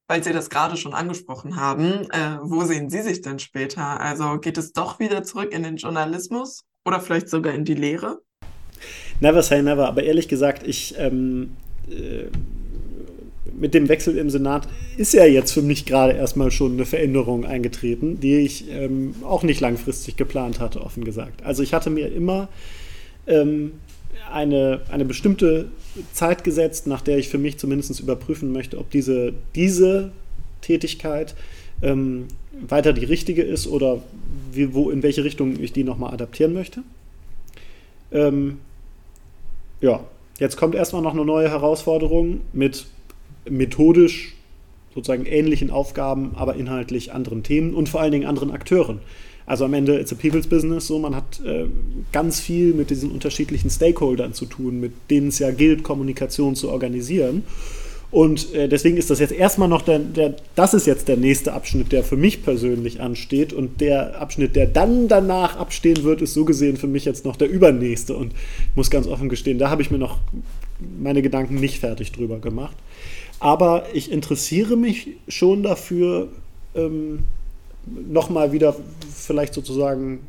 Weil Sie das gerade schon angesprochen haben, äh, wo sehen Sie sich denn später? Also geht es doch wieder zurück in den Journalismus oder vielleicht sogar in die Lehre? Never say never, aber ehrlich gesagt, ich ähm, äh, mit dem Wechsel im Senat ist ja jetzt für mich gerade erstmal schon eine Veränderung eingetreten, die ich ähm, auch nicht langfristig geplant hatte, offen gesagt. Also ich hatte mir immer ähm, eine, eine bestimmte Zeit gesetzt, nach der ich für mich zumindest überprüfen möchte, ob diese, diese Tätigkeit ähm, weiter die richtige ist oder wie, wo, in welche Richtung ich die nochmal adaptieren möchte. Ähm, ja, jetzt kommt erstmal noch eine neue Herausforderung mit methodisch sozusagen ähnlichen Aufgaben, aber inhaltlich anderen Themen und vor allen Dingen anderen Akteuren. Also am Ende it's a people's business, so man hat äh, ganz viel mit diesen unterschiedlichen Stakeholdern zu tun, mit denen es ja gilt, Kommunikation zu organisieren. Und äh, deswegen ist das jetzt erstmal noch der, der, das ist jetzt der nächste Abschnitt, der für mich persönlich ansteht. Und der Abschnitt, der dann danach abstehen wird, ist so gesehen für mich jetzt noch der übernächste. Und ich muss ganz offen gestehen, da habe ich mir noch meine Gedanken nicht fertig drüber gemacht. Aber ich interessiere mich schon dafür, ähm, nochmal wieder vielleicht sozusagen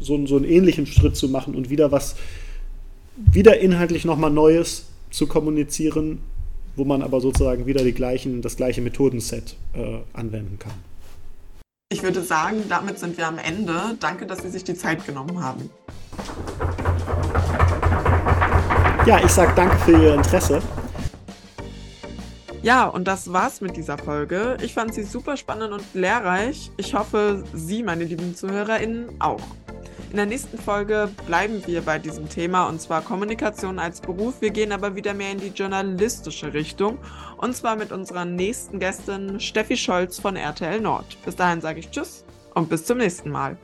so, so einen ähnlichen Schritt zu machen und wieder was, wieder inhaltlich nochmal Neues zu kommunizieren, wo man aber sozusagen wieder die gleichen, das gleiche Methodenset äh, anwenden kann. Ich würde sagen, damit sind wir am Ende. Danke, dass Sie sich die Zeit genommen haben. Ja, ich sage danke für Ihr Interesse. Ja, und das war's mit dieser Folge. Ich fand sie super spannend und lehrreich. Ich hoffe, Sie, meine lieben ZuhörerInnen, auch. In der nächsten Folge bleiben wir bei diesem Thema und zwar Kommunikation als Beruf. Wir gehen aber wieder mehr in die journalistische Richtung und zwar mit unserer nächsten Gästin Steffi Scholz von RTL Nord. Bis dahin sage ich Tschüss und bis zum nächsten Mal.